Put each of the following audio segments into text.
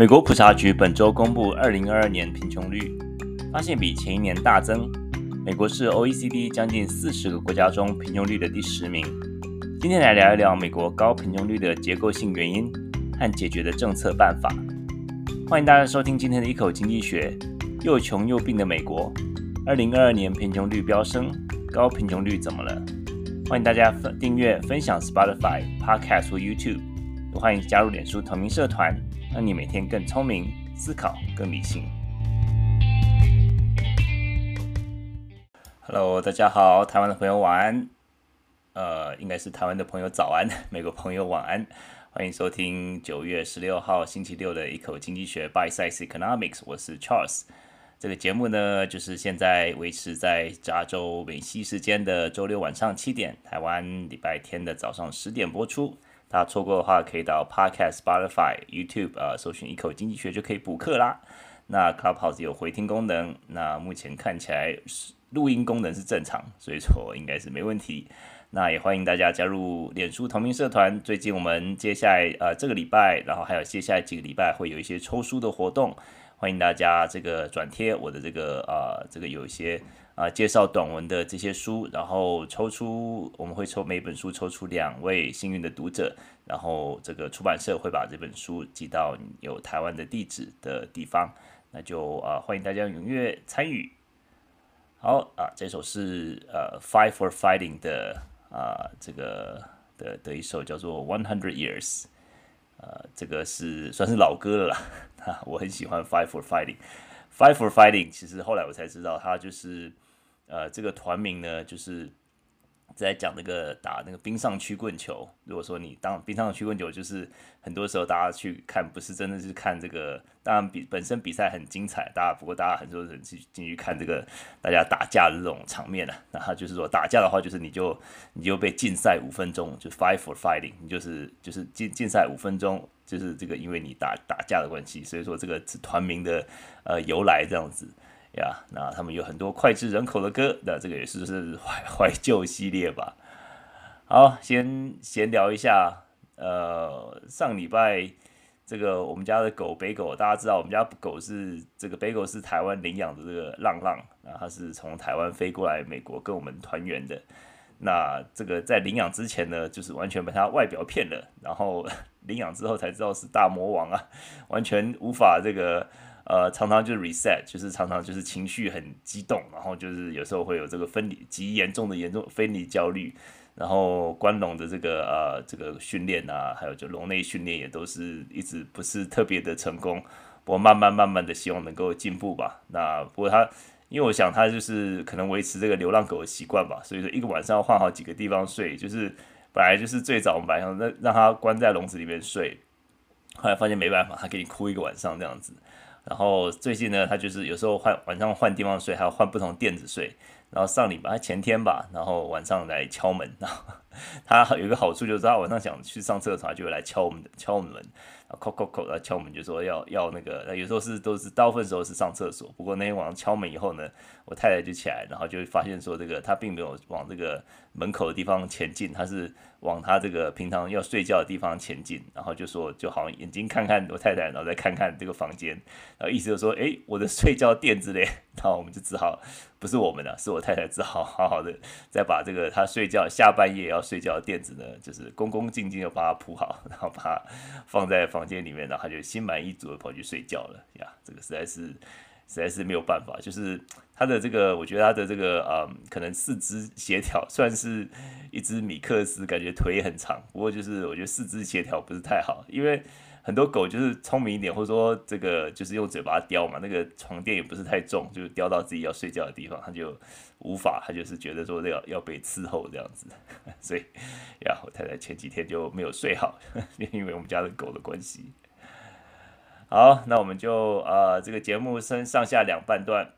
美国普查局本周公布二零二二年贫穷率，发现比前一年大增。美国是 OECD 将近四十个国家中贫穷率的第十名。今天来聊一聊美国高贫穷率的结构性原因和解决的政策办法。欢迎大家收听今天的一口经济学。又穷又病的美国，二零二二年贫穷率飙升，高贫穷率怎么了？欢迎大家分订阅、分享 Spotify、Podcast 或 YouTube，欢迎加入脸书同名社团，让你每天更聪明，思考更理性。Hello，大家好，台湾的朋友晚安。呃，应该是台湾的朋友早安，美国朋友晚安。欢迎收听九月十六号星期六的一口经济学 Bite Size Economics，我是 Charles。这个节目呢，就是现在维持在加州美西时间的周六晚上七点，台湾礼拜天的早上十点播出。大家错过的话，可以到 Podcast、Spotify、YouTube 啊，搜寻一口经济学就可以补课啦。那 Clubhouse 有回听功能，那目前看起来录音功能是正常，所以说应该是没问题。那也欢迎大家加入脸书同名社团。最近我们接下来呃这个礼拜，然后还有接下来几个礼拜会有一些抽书的活动。欢迎大家这个转贴我的这个啊、这个有一些啊、介绍短文的这些书，然后抽出我们会抽每本书抽出两位幸运的读者，然后这个出版社会把这本书寄到有台湾的地址的地方，那就啊、欢迎大家踊跃参与。好啊，这首是呃 Fight for Fighting 的啊、这个的的一首叫做 One Hundred Years。呃，这个是算是老歌了啦，哈，我很喜欢 Fight for Fighting，Fight for Fighting，其实后来我才知道，它就是呃，这个团名呢，就是。在讲那个打那个冰上曲棍球，如果说你当冰上曲棍球，就是很多时候大家去看，不是真的是看这个，当然比本身比赛很精彩，大家不过大家很多人去进去看这个大家打架的这种场面啊，然后就是说打架的话，就是你就你就被禁赛五分钟，就 fight for fighting，你就是就是禁禁赛五分钟，就是这个因为你打打架的关系，所以说这个是团名的呃由来这样子。呀，那他们有很多脍炙人口的歌，那这个也是是怀 怀旧系列吧。好，先闲聊一下。呃，上礼拜这个我们家的狗北狗，大家知道我们家狗是这个北狗是台湾领养的这个浪浪，啊，它是从台湾飞过来美国跟我们团圆的。那这个在领养之前呢，就是完全被它外表骗了，然后 领养之后才知道是大魔王啊，完全无法这个。呃，常常就是 reset，就是常常就是情绪很激动，然后就是有时候会有这个分离极严重的严重分离焦虑，然后关笼的这个呃这个训练啊，还有就笼内训练也都是一直不是特别的成功，不过慢慢慢慢的希望能够进步吧。那不过他，因为我想他就是可能维持这个流浪狗的习惯吧，所以说一个晚上要换好几个地方睡，就是本来就是最早我们晚上让让他关在笼子里面睡，后来发现没办法，他给你哭一个晚上这样子。然后最近呢，他就是有时候换晚上换地方睡，还要换不同垫子睡。然后上礼拜前天吧，然后晚上来敲门。然 后他有一个好处就是，他晚上想去上厕所，他就会来敲我们的敲我们门。叩叩叩，然后敲门就说要要那个，有时候是都是大部分时候是上厕所。不过那天晚上敲门以后呢，我太太就起来，然后就发现说这个他并没有往这个门口的地方前进，他是往他这个平常要睡觉的地方前进。然后就说就好像眼睛看看我太太，然后再看看这个房间，然后意思就是说，诶，我的睡觉垫子嘞。然后我们就只好不是我们的，是我太太只好好好的再把这个他睡觉下半夜要睡觉的垫子呢，就是恭恭敬敬的把它铺好，然后把它放在房。间里面，然后他就心满意足的跑去睡觉了呀。这个实在是，实在是没有办法。就是他的这个，我觉得他的这个，嗯，可能四肢协调算是一只米克斯，感觉腿很长。不过就是我觉得四肢协调不是太好，因为很多狗就是聪明一点，或者说这个就是用嘴巴叼嘛，那个床垫也不是太重，就叼到自己要睡觉的地方，他就无法，他就是觉得说要要被伺候这样子。所以呀，我太太前几天就没有睡好，因为我们家的狗的关系。好，那我们就呃这个节目分上下两半段，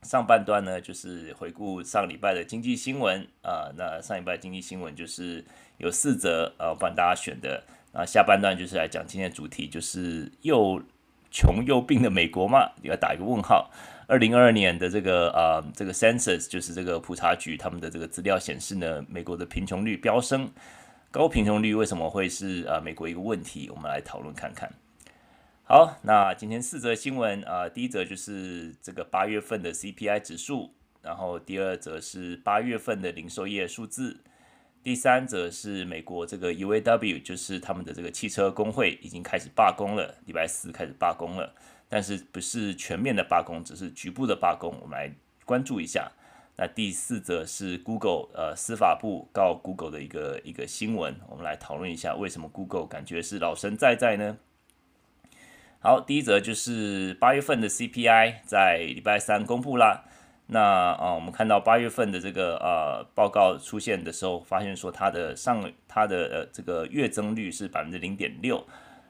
上半段呢就是回顾上礼拜的经济新闻啊、那上礼拜经济新闻就是有四则呃帮大家选的。啊，下半段就是来讲今天的主题，就是又穷又病的美国嘛，要打一个问号。二零二二年的这个呃这个 census 就是这个普查局他们的这个资料显示呢，美国的贫穷率飙升，高贫穷率为什么会是呃美国一个问题？我们来讨论看看。好，那今天四则新闻啊、第一则就是这个八月份的 CPI 指数，然后第二则是八月份的零售业数字，第三则是美国这个 UAW，就是他们的这个汽车工会已经开始罢工了，礼拜四开始罢工了，但是不是全面的罢工，只是局部的罢工，我们来关注一下。那第四则是 Google 呃司法部告 Google 的一个一个新闻，我们来讨论一下为什么 Google 感觉是老神在在呢？好，第一则就是八月份的 CPI 在礼拜三公布啦。那啊，我们看到八月份的这个呃报告出现的时候，发现说它的上它的呃这个月增率是百分之零点六，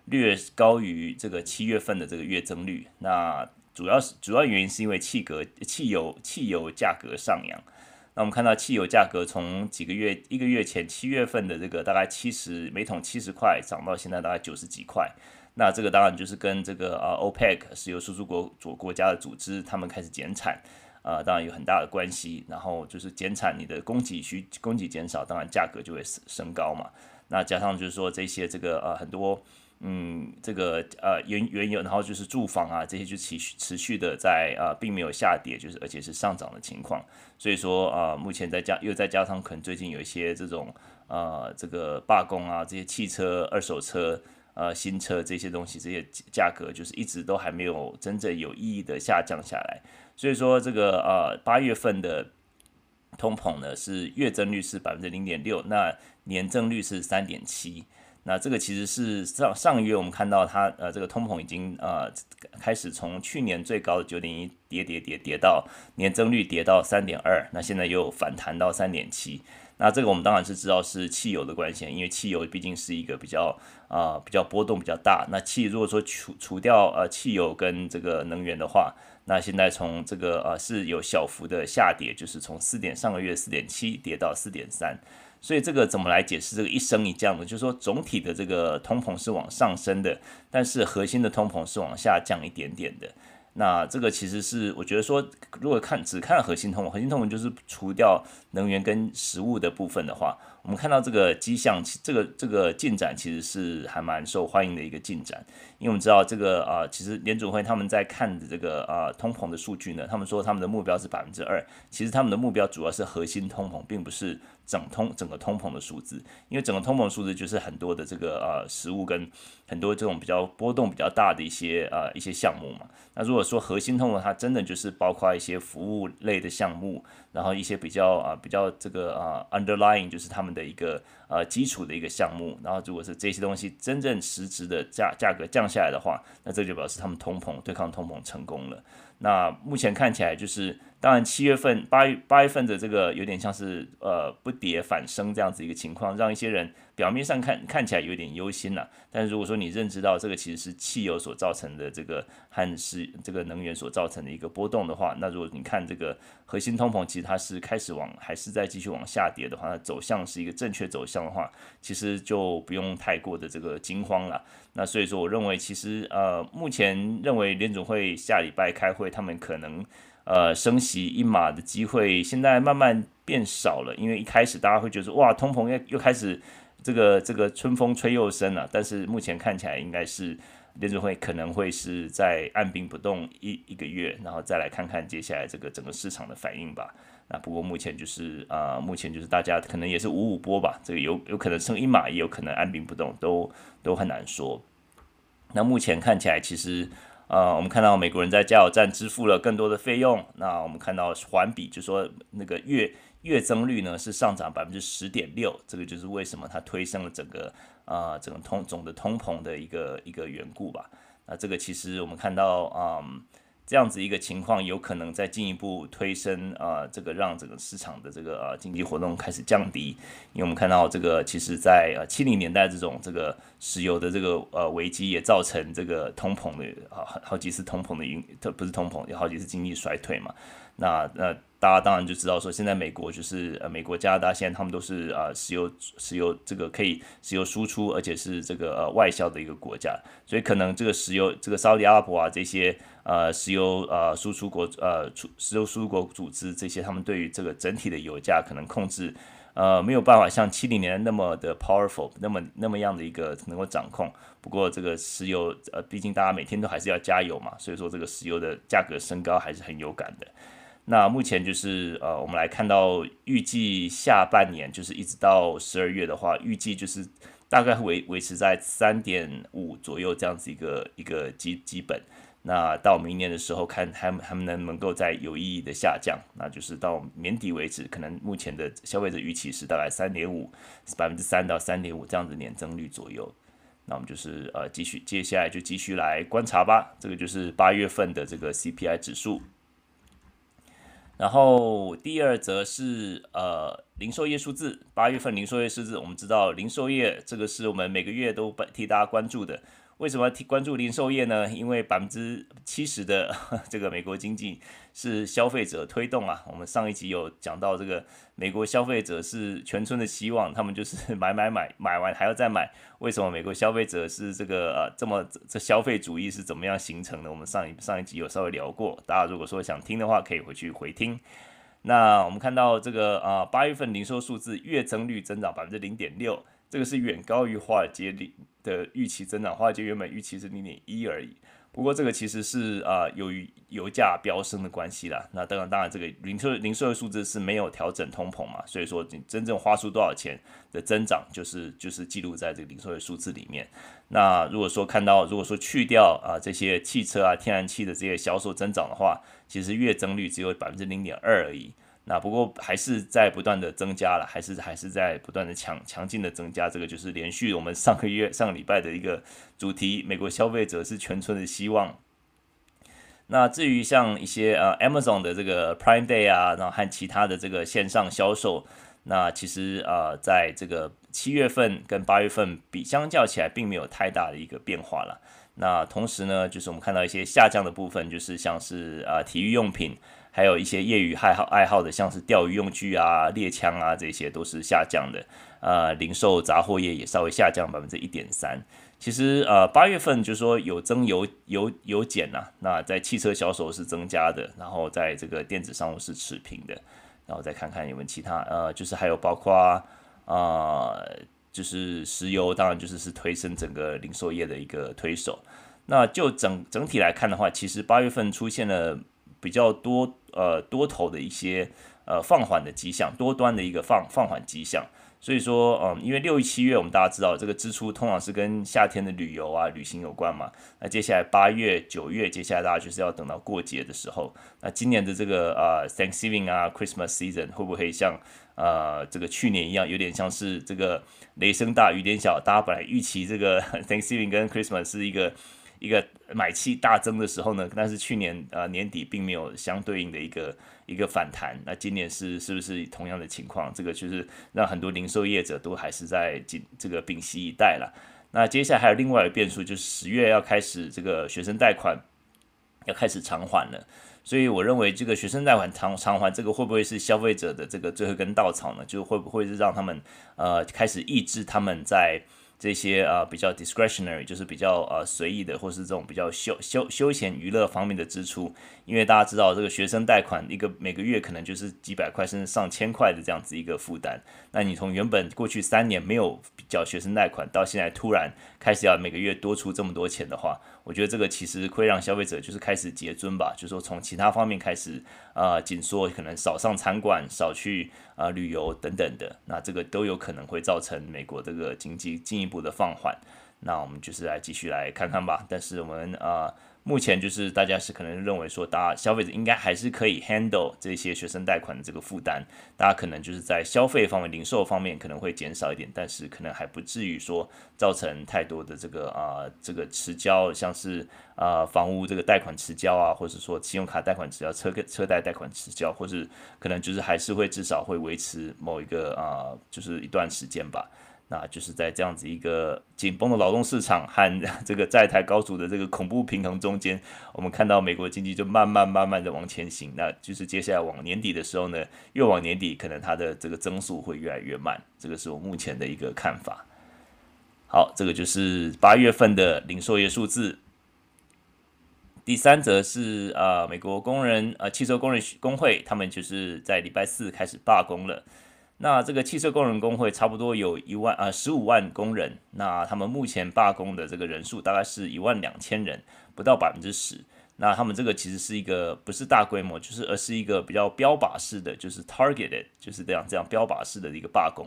略高于这个七月份的这个月增率。那主要是主要原因是因为汽格汽油汽油价格上扬。那我们看到汽油价格从几个月一个月前七月份的这个大概七十每桶七十块，涨到现在大概九十几块。那这个当然就是跟这个呃 OPEC 石油输出国主国家的组织，他们开始减产，呃，当然有很大的关系。然后就是减产，你的供给需供给减少，当然价格就会升高嘛。那加上就是说这些这个呃很多嗯这个呃原原油，然后就是住房啊这些就持续持续的在呃并没有下跌，就是而且是上涨的情况。所以说呃目前再加又再加上可能最近有一些这种呃这个罢工啊，这些汽车二手车。呃，新车这些东西，这些价格就是一直都还没有真正有意义的下降下来，所以说这个呃八月份的通膨呢是月增率是百分之零点六，那年增率是三点七，那这个其实是上上个月我们看到它呃这个通膨已经呃开始从去年最高的九点一跌跌跌跌到年增率跌到三点二，那现在又反弹到三点七。那这个我们当然是知道是汽油的关系，因为汽油毕竟是一个比较啊、比较波动比较大。那汽如果说除除掉呃汽油跟这个能源的话，那现在从这个呃是有小幅的下跌，就是从四点上个月四点七跌到四点三。所以这个怎么来解释这个一升一降呢？就是说总体的这个通膨是往上升的，但是核心的通膨是往下降一点点的。那这个其实是我觉得说，如果看只看核心通，核心通膨就是除掉能源跟食物的部分的话，我们看到这个迹象，这个这个进展其实是还蛮受欢迎的一个进展，因为我们知道这个啊，其实联准会他们在看的这个啊通膨的数据呢，他们说他们的目标是百分之二，其实他们的目标主要是核心通膨，并不是整通整个通膨的数字，因为整个通膨数字就是很多的这个啊食物跟很多这种比较波动比较大的一些啊一些项目嘛，那如果说核心通膨，它真的就是包括一些服务类的项目，然后一些比较啊比较这个啊 underlying 就是他们的一个呃基础的一个项目，然后如果是这些东西真正实质的价价格降下来的话，那这就表示他们通膨对抗通膨成功了。那目前看起来就是。当然，七月份、八月八月份的这个有点像是呃不跌反升这样子一个情况，让一些人表面上看看起来有点忧心了。但如果说你认知到这个其实是汽油所造成的这个和是这个能源所造成的一个波动的话，那如果你看这个核心通膨其实它是开始往还是在继续往下跌的话，那走向是一个正确走向的话，其实就不用太过的这个惊慌了。那所以说，我认为其实呃目前认为联总会下礼拜开会，他们可能。呃，升息一码的机会现在慢慢变少了，因为一开始大家会觉得，哇，通膨又又开始这个这个春风吹又生了。但是目前看起来应该是联准会可能会是在按兵不动一一个月，然后再来看看接下来这个整个市场的反应吧。那不过目前就是啊、目前就是大家可能也是五五波吧，这个有有可能升一码，也有可能按兵不动，都都很难说。那目前看起来其实。呃，我们看到美国人在加油站支付了更多的费用。那我们看到环比，就说那个月月增率呢是上涨百分之十点六，这个就是为什么它推升了整个啊、整个通总的通膨的一个一个缘故吧。那这个其实我们看到啊。这样子一个情况，有可能再进一步推升啊、这个让整个市场的这个呃经济活动开始降低，因为我们看到这个其实在呃七零年代这种这个石油的这个呃危机也造成这个通膨的啊好，好几次通膨的因，特不是通膨，有好几次经济衰退嘛，那那。大家当然就知道说，现在美国就是呃，美国、加拿大现在他们都是啊、石油、石油这个可以石油输出，而且是这个呃外销的一个国家，所以可能这个石油这个沙特阿拉伯啊这些呃石油呃输出国呃出石油输出国组织这些，他们对于这个整体的油价可能控制呃，没有办法像七零年那么的 powerful，那么那么样的一个能够掌控。不过这个石油，呃，毕竟大家每天都还是要加油嘛，所以说这个石油的价格升高还是很有感的。那目前就是呃，我们来看到预计下半年就是一直到十二月的话，预计就是大概维维持在三点五左右这样子一个一个基基本。那到明年的时候，看他们他们能不能够再有意义的下降，那就是到年底为止，可能目前的消费者预期是大概三点五，百分之三到三点五这样子年增率左右。那我们就是呃继续接下来就继续来观察吧。这个就是八月份的这个 CPI 指数。然后第二则是呃零售业数字，八月份零售业数字，我们知道零售业这个是我们每个月都替大家关注的。为什么要关注零售业呢？因为百分之七十的 这个美国经济是消费者推动啊。我们上一集有讲到，这个美国消费者是全村的希望，他们就是 买买买，买完还要再买。为什么美国消费者是这个呃这么这消费主义是怎么样形成的？我们上一上一集有稍微聊过，大家如果说想听的话，可以回去回听。那我们看到这个啊八月份零售数字月增率增长百分之零点六，这个是远高于华尔街里。的预期增长，华尔街原本预期是零点一而已。不过这个其实是啊，由于油价飙升的关系啦。那当然，当然这个零售零售的数字是没有调整通膨嘛，所以说你真正花出多少钱的增长，就是就是记录在这个零售的数字里面。那如果说看到，如果说去掉啊这些汽车啊、天然气的这些销售增长的话，其实月增率只有百分之零点二而已。那不过还是在不断的增加了，还是还是在不断的强强劲的增加。这个就是连续我们上个月上个礼拜的一个主题，美国消费者是全村的希望。那至于像一些呃 Amazon 的这个 Prime Day 啊，然后和其他的这个线上销售，那其实呃在这个七月份跟八月份比相较起来，并没有太大的一个变化了。那同时呢，就是我们看到一些下降的部分，就是像是呃体育用品。还有一些业余爱好爱好的，像是钓鱼用具啊、猎枪啊，这些都是下降的。呃，零售杂货业也稍微下降百分之一点三。其实呃，八月份就是说有增有有有减呐、那在汽车销售是增加的，然后在这个电子商务是持平的。然后再看看有没有其他呃，就是还有包括啊、呃，就是石油，当然就是是推升整个零售业的一个推手。那就整整体来看的话，其实八月份出现了。比较多呃多头的一些呃放缓的迹象，多端的一个放放缓迹象，所以说嗯，因为六七月我们大家知道这个支出通常是跟夏天的旅游啊旅行有关嘛，那接下来八月九月，接下来大家就是要等到过节的时候，那今年的这个呃 Thanksgiving 啊 Christmas season 会不会像呃这个去年一样，有点像是这个雷声大雨点小，大家本来预期这个 Thanksgiving 跟 Christmas 是一个。一个买气大增的时候呢，但是去年呃年底并没有相对应的一个一个反弹，那今年是是不是同样的情况？这个就是让很多零售业者都还是在紧这个屏息以待了。那接下来还有另外一个变数，就是十月要开始这个学生贷款要开始偿还了，所以我认为这个学生贷款偿偿还这个会不会是消费者的这个最后一根稻草呢？就会不会是让他们呃开始抑制他们在这些啊、比较 discretionary 就是比较呃随意的，或是这种比较休休休闲娱乐方面的支出，因为大家知道这个学生贷款一个每个月可能就是几百块甚至上千块的这样子一个负担，那你从原本过去三年没有缴学生贷款，到现在突然开始要每个月多出这么多钱的话，我觉得这个其实会让消费者就是开始节尊吧，就是说从其他方面开始啊紧缩，可能少上餐馆，少去啊、旅游等等的，那这个都有可能会造成美国这个经济进一步的放缓。那我们就是来继续来看看吧。但是我们啊。目前就是大家是可能认为说，大家消费者应该还是可以 handle 这些学生贷款的这个负担，大家可能就是在消费方面、零售方面可能会减少一点，但是可能还不至于说造成太多的这个啊、这个迟交，像是啊、房屋这个贷款迟交啊，或者说信用卡贷款迟交、车车贷贷款迟交，或是可能就是还是会至少会维持某一个啊、就是一段时间吧。那就是在这样子一个紧绷的劳动市场和这个债台高筑的这个恐怖平衡中间，我们看到美国经济就慢慢慢慢的往前行。那就是接下来往年底的时候呢，越往年底可能它的这个增速会越来越慢。这个是我目前的一个看法。好，这个就是八月份的零售业数字。第三则是啊，美国工人呃汽车工人工会他们就是在礼拜四开始罢工了。那这个汽车工人工会差不多有一万啊十五万工人，那他们目前罢工的这个人数大概是一万两千人，不到百分之十。那他们这个其实是一个不是大规模，就是而是一个比较标靶式的，就是 targeted，就是这样这样标靶式的一个罢工。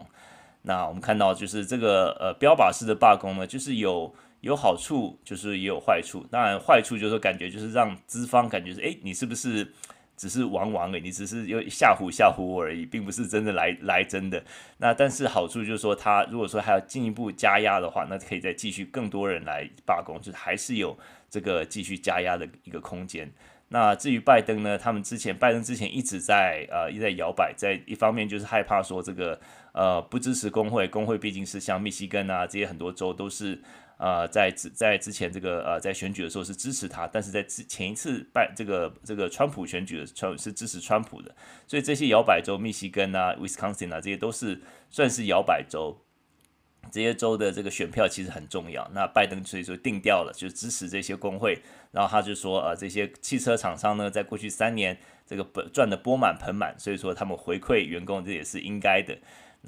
那我们看到就是这个呃标靶式的罢工呢，就是有有好处，就是也有坏处。当然坏处就是感觉就是让资方感觉是哎，你是不是？只是玩玩而已，你只是又吓唬吓唬我而已，并不是真的来来真的。那但是好处就是说，他如果说还要进一步加压的话，那可以再继续更多人来罢工，就是还是有这个继续加压的一个空间。那至于拜登呢，他们之前拜登之前一直在呃一直在摇摆，在一方面就是害怕说这个呃不支持工会，工会毕竟是像密西根啊这些很多州都是。呃，在之在之前这个呃，在选举的时候是支持他，但是在之前一次拜这个这个川普选举的时候是支持川普的，所以这些摇摆州，密西根啊、威斯康星啊，这些都是算是摇摆州，这些州的这个选票其实很重要。那拜登所以说定调了，就支持这些工会，然后他就说，呃，这些汽车厂商呢，在过去三年这个本赚的钵满盆满，所以说他们回馈员工这也是应该的。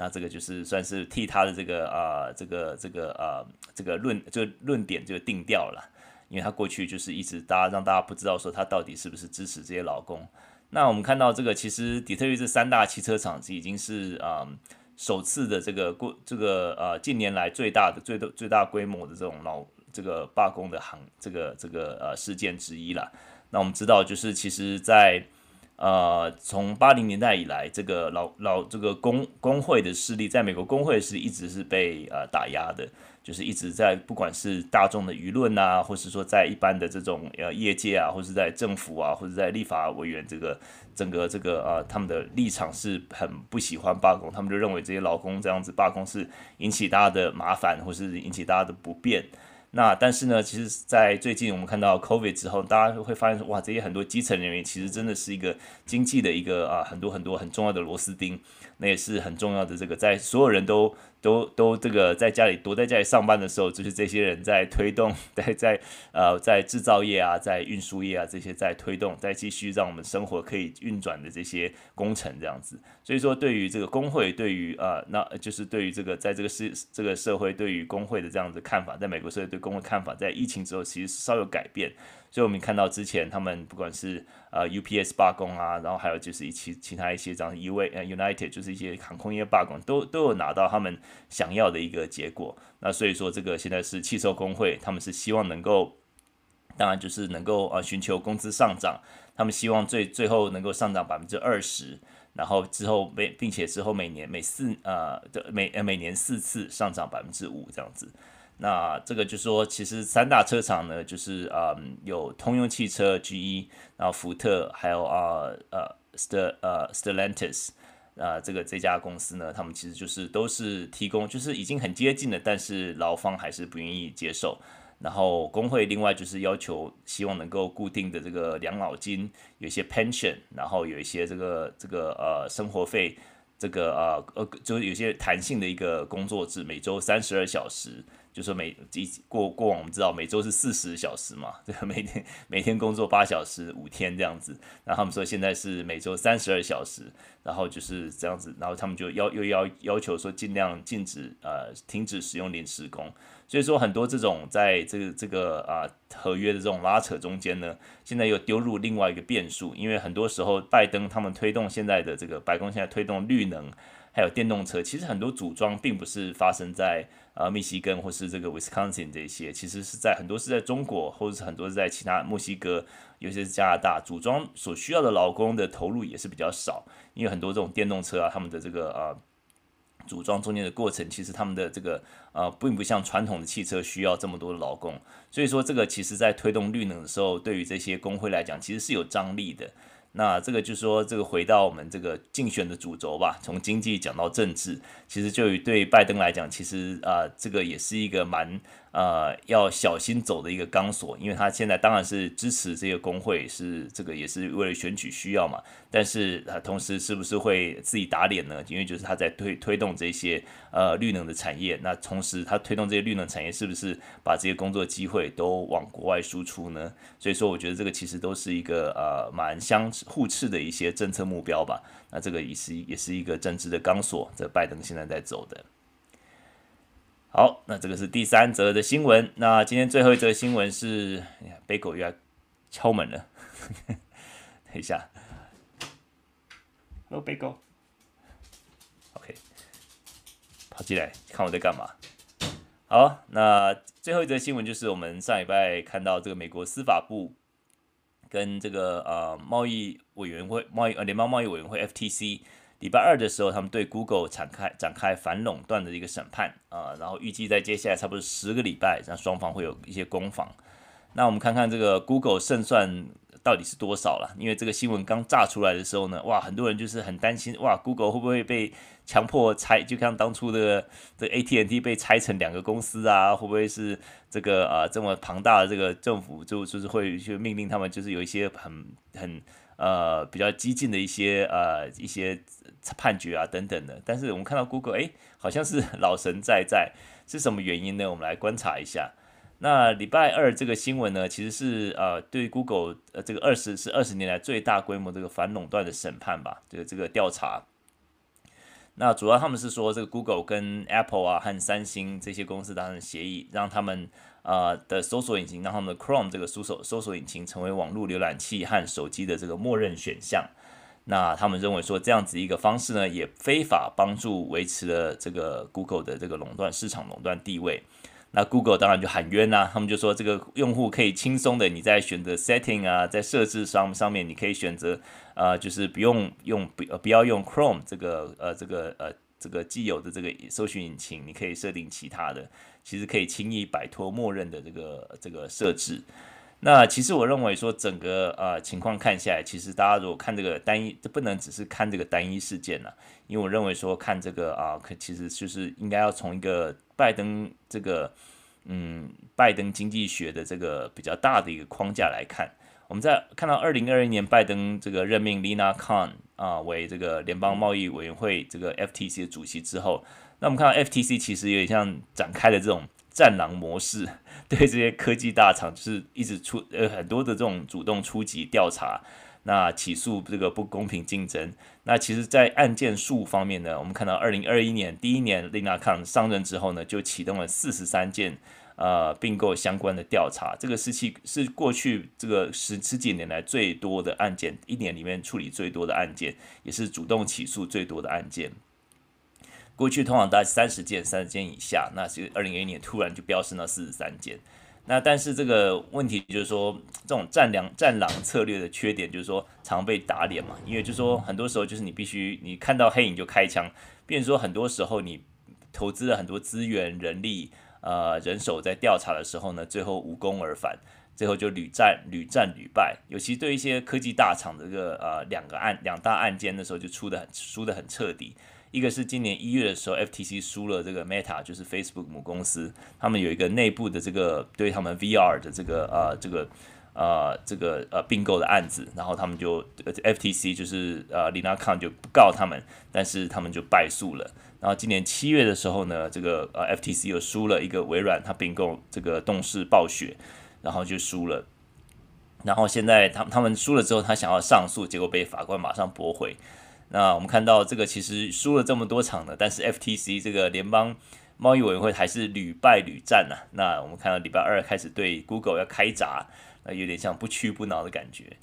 那这个就是算是替他的这个啊、这个这个啊、这个论这个论点就定调了，因为他过去就是一直大家让大家不知道说他到底是不是支持这些劳工。那我们看到这个，其实底特律这三大汽车厂已经是啊、首次的这个过这个呃近年来最大的最最大规模的这种劳这个罢工的行这个这个呃事件之一了。那我们知道就是其实在。呃，从八零年代以来，这个老老这个工工会的势力，在美国工会是一直是被呃打压的，就是一直在不管是大众的舆论啊，或是说在一般的这种呃业界啊，或是在政府啊，或者在立法委员这个整个这个呃他们的立场是很不喜欢罢工，他们就认为这些劳工这样子罢工是引起大家的麻烦，或是引起大家的不便。那但是呢，其实，在最近我们看到 COVID 之后，大家会发现，哇，这些很多基层人员其实真的是一个经济的一个啊，很多很多很重要的螺丝钉，那也是很重要的这个，在所有人都。都都这个在家里躲在家里上班的时候，就是这些人在推动，在在呃在制造业啊，在运输业啊这些在推动，在继续让我们生活可以运转的这些工程这样子。所以说，对于这个工会，对于呃那就是对于这个在这个社这个社会对于工会的这样子看法，在美国社会对工会看法，在疫情之后其实稍有改变。所以，我们看到之前他们不管是呃 UPS 罢工啊，然后还有就是一其其他一些这样 U A 呃 United 就是一些航空业罢工，都都有拿到他们想要的一个结果。那所以说，这个现在是汽车工会，他们是希望能够，当然就是能够呃寻求工资上涨，他们希望最最后能够上涨百分之二十，然后之后每并且之后每年每四呃的每每年四次上涨百分之五这样子。那这个就是说，其实三大车厂呢，就是啊、嗯，有通用汽车 GE，然后福特，还有啊呃 St 呃 Stellantis 啊这个这家公司呢，他们其实就是都是提供，就是已经很接近了，但是劳方还是不愿意接受。然后工会另外就是要求，希望能够固定的这个养老金，有一些 pension，然后有一些这个这个呃生活费，这个呃呃就是有些弹性的一个工作制，每周三十二小时。就说每一过过往我们知道每周是四十小时嘛，这个每天每天工作八小时五天这样子，然后他们说现在是每周三十二小时，然后就是这样子，然后他们就要又要要求说尽量禁止呃停止使用临时工，所以说很多这种在这个这个啊、合约的这种拉扯中间呢，现在又丢入另外一个变数，因为很多时候拜登他们推动现在的这个白宫现在推动绿能。还有电动车，其实很多组装并不是发生在呃密西根或是这个 Wisconsin 这些，其实是在很多是在中国，或者是很多是在其他墨西哥，有些是加拿大，组装所需要的劳工的投入也是比较少，因为很多这种电动车啊，他们的这个呃组装中间的过程，其实他们的这个呃并不像传统的汽车需要这么多的劳工，所以说这个其实在推动绿能的时候，对于这些工会来讲，其实是有张力的。那这个就是说，这个回到我们这个竞选的主轴吧，从经济讲到政治，其实就对拜登来讲，其实啊、这个也是一个蛮呃，要小心走的一个钢索，因为他现在当然是支持这个工会，是这个也是为了选举需要嘛。但是他同时是不是会自己打脸呢？因为就是他在推推动这些呃绿能的产业，那同时他推动这些绿能产业，是不是把这些工作机会都往国外输出呢？所以说，我觉得这个其实都是一个呃蛮相互斥的一些政策目标吧。那这个也是也是一个政治的钢索，这拜登现在在走的。好，那这个是第三则的新闻。那今天最后一则新闻是，贝狗又要敲门了。等一下，Hello，贝狗。OK，跑进来看我在干嘛。好，那最后一则新闻就是我们上礼拜看到这个美国司法部跟这个呃贸易委员会、贸易呃联邦贸易委员会 FTC。礼拜二的时候，他们对 Google 展开展开反垄断的一个审判啊，然后预计在接下来差不多十个礼拜，让双方会有一些攻防。那我们看看这个 Google 胜算到底是多少了？因为这个新闻刚炸出来的时候呢，哇，很多人就是很担心，哇，Google 会不会被强迫拆？就像当初的这 AT&T 被拆成两个公司啊，会不会是这个啊这么庞大的这个政府就就是会去命令他们，就是有一些很很呃比较激进的一些呃一些。判决啊等等的，但是我们看到 Google，哎，好像是老神在在，是什么原因呢？我们来观察一下。那礼拜二这个新闻呢，其实是呃对 Google 呃这个二十是二十年来最大规模这个反垄断的审判吧，这个这个调查。那主要他们是说，这个 Google 跟 Apple 啊和三星这些公司达成协议，让他们呃的搜索引擎，让他们的 Chrome 这个搜索搜索引擎成为网络浏览器和手机的这个默认选项。那他们认为说，这样子一个方式呢，也非法帮助维持了这个 Google 的这个垄断市场垄断地位。那 Google 当然就喊冤呐、他们就说这个用户可以轻松的你在选择 setting 啊，在设置上上面你可以选择呃，就是不用用不呃不要用 Chrome 这个呃这个呃这个既有的这个搜寻引擎，你可以设定其他的，其实可以轻易摆脱默认的这个这个设置。那其实我认为说整个呃情况看下来，其实大家如果看这个单一，这不能只是看这个单一事件了，因为我认为说看这个啊，可其实就是应该要从一个拜登这个嗯拜登经济学的这个比较大的一个框架来看。我们在看到二零二一年拜登这个任命 Lina Khan 啊为这个联邦贸易委员会这个 FTC 的主席之后，那我们看到 FTC 其实有点像展开了这种。战狼模式，对这些科技大厂就是一直出呃很多的这种主动出击调查，那起诉这个不公平竞争。那其实，在案件数方面呢，我们看到二零二一年第一年 Lina Khan 上任之后呢，就启动了四十三件呃并购相关的调查，这个是其是过去这个十十几年来最多的案件，一年里面处理最多的案件，也是主动起诉最多的案件。过去通常大概三十件，三十件以下，那是二零二一年突然就飙升到四十三件。那但是这个问题就是说，这种战狼战狼策略的缺点就是说，常被打脸嘛。因为就是说，很多时候就是你必须你看到黑影就开枪，变成说很多时候你投资了很多资源、人力、呃人手在调查的时候呢，最后无功而返，最后就屡战屡战屡败。尤其对一些科技大厂的这个呃两个案两大案件的时候，就出的很输的很彻底。一个是今年一月的时候，FTC 输了这个 Meta，就是 Facebook 母公司，他们有一个内部的这个对他们 VR 的这个呃这个呃这个呃并购的案子，然后他们就 FTC 就是呃 Lina Khan 就不告他们，但是他们就败诉了。然后今年七月的时候呢，这个呃 FTC 又输了一个微软，他并购这个动视暴雪，然后就输了。然后现在他他们输了之后，他想要上诉，结果被法官马上驳回。那我们看到这个其实输了这么多场了，但是 FTC 这个联邦贸易委员会还是屡败屡战呐、啊。那我们看到礼拜二开始对 Google 要开闸，那有点像不屈不挠的感觉。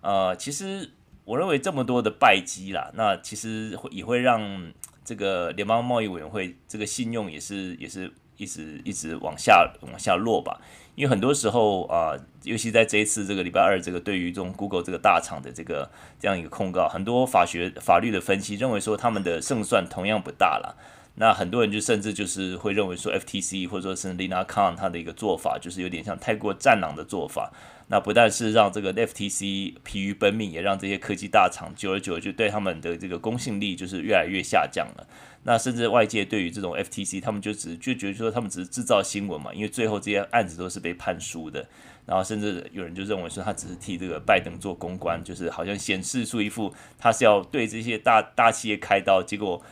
呃，其实我认为这么多的败绩啦，那其实会也会让这个联邦贸易委员会这个信用也是也是一直一直往下往下落吧。因为很多时候啊，尤其在这一次这个礼拜二，这个对于这种 Google 这个大厂的这个这样一个控告，很多法学法律的分析认为说他们的胜算同样不大了。那很多人就甚至就是会认为说 FTC 或者说是 Lina Khan 他的一个做法，就是有点像太过战狼的做法。那不但是让这个 FTC 疲于奔命，也让这些科技大厂久而久之就对他们的这个公信力就是越来越下降了。那甚至外界对于这种 FTC，他们就只就觉得说他们只是制造新闻嘛，因为最后这些案子都是被判输的。然后甚至有人就认为说他只是替这个拜登做公关，就是好像显示出一副他是要对这些大大企业开刀，结果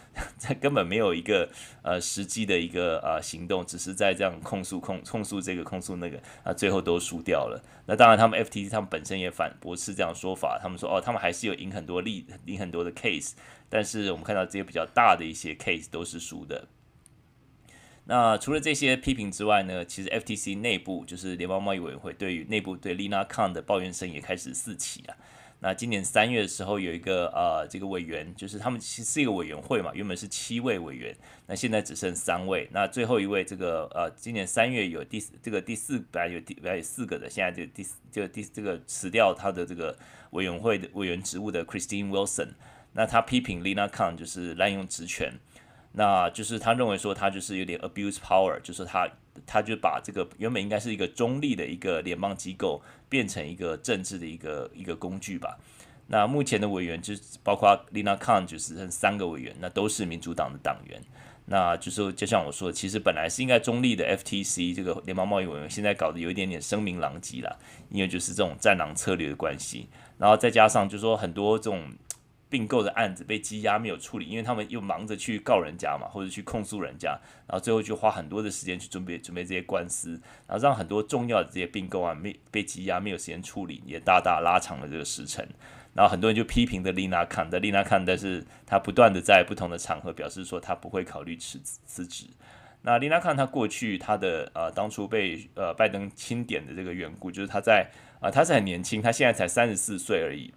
他 根本没有一个呃实际的一个呃行动，只是在这样控诉控控诉这个控诉那个啊，最后都输掉了。那当然他们 FTC 他们本身也反驳是这样说法，他们说哦他们还是有赢很多利赢很多的 case，但是我们看到这些比较大的一些 case 都是输的。那除了这些批评之外呢，其实 FTC 内部就是联邦贸易委员会对于内部对 Lina Khan 的抱怨声也开始四起啊。那今年三月的时候，有一个呃这个委员，就是他们其实是一个委员会嘛，原本是七位委员，那现在只剩三位。那最后一位这个呃今年三月有第这个第四本来有第本来有四个的，现在就第就第这个辞掉他的这个委员会的委员职务的 Christine Wilson，那他批评 Lina Khan 就是滥用职权。那就是他认为说他就是有点 abuse power，就是他他就把这个原本应该是一个中立的一个联邦机构变成一个政治的一个一个工具吧。那目前的委员就包括 Lina Khan 就是剩三个委员，那都是民主党的党员。那就是就像我说，其实本来是应该中立的 FTC 这个联邦贸易委员，现在搞得有一点点声名狼藉了，因为就是这种战狼策略的关系，然后再加上就是说很多这种。并购的案子被积压没有处理，因为他们又忙着去告人家嘛，或者去控诉人家，然后最后就花很多的时间去准备准备这些官司，然后让很多重要的这些并购案没被积压，没有时间处理，也大大拉长了这个时程。然后很多人就批评的 Lina Khan 的 Lina Khan，但是他不断的在不同的场合表示说他不会考虑辞辞职。那 Lina Khan 他过去他的呃当初被呃拜登钦点的这个缘故，就是他在啊、呃、他是很年轻，他现在才三十四岁而已。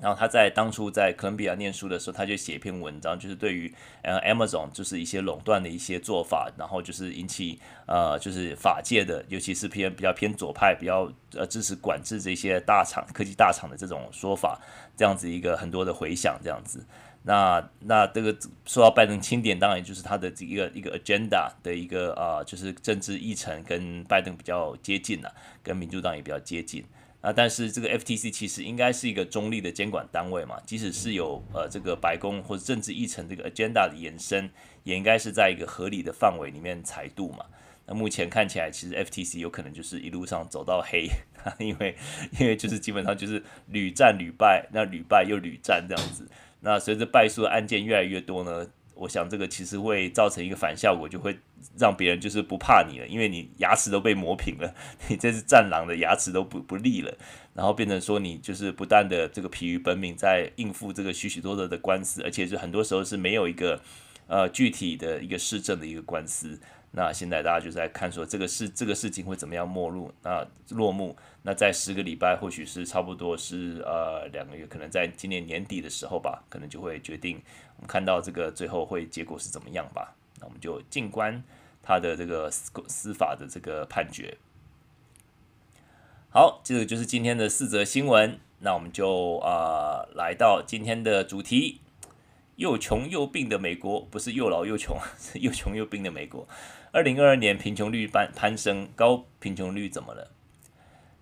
然后他在当初在哥伦比亚念书的时候，他就写一篇文章，就是对于呃 Amazon 就是一些垄断的一些做法，然后就是引起呃就是法界的，尤其是偏比较偏左派，比较呃支持管制这些大厂科技大厂的这种说法，这样子一个很多的回响这样子。那那这个说到拜登钦点，当然就是他的一个一个 agenda 的一个呃就是政治议程跟拜登比较接近了，跟民主党也比较接近。啊，但是这个 FTC 其实应该是一个中立的监管单位嘛，即使是有呃这个白宫或者政治议程这个 agenda 的延伸，也应该是在一个合理的范围里面裁度嘛。那目前看起来，其实 FTC 有可能就是一路上走到黑，因为因为就是基本上就是屡战屡败，那屡败又屡战这样子。那随着败诉案件越来越多呢，我想这个其实会造成一个反效果，就会让别人就是不怕你了，因为你牙齿都被磨平了，你这只战狼的牙齿都不不利了，然后变成说你就是不断的这个疲于奔命，在应付这个许许多多的官司，而且是很多时候是没有一个呃具体的一个市政的一个官司。那现在大家就在看说这个事这个事情会怎么样没落，那落幕，那在十个礼拜或许是差不多是呃两个月，可能在今年年底的时候吧，可能就会决定。看到这个最后会结果是怎么样吧？那我们就静观他的这个司司法的这个判决。好，这个就是今天的四则新闻。那我们就啊、来到今天的主题：又穷又病的美国，不是又老又穷，是又穷又病的美国。二零二二年贫穷率攀攀升，高贫穷率怎么了？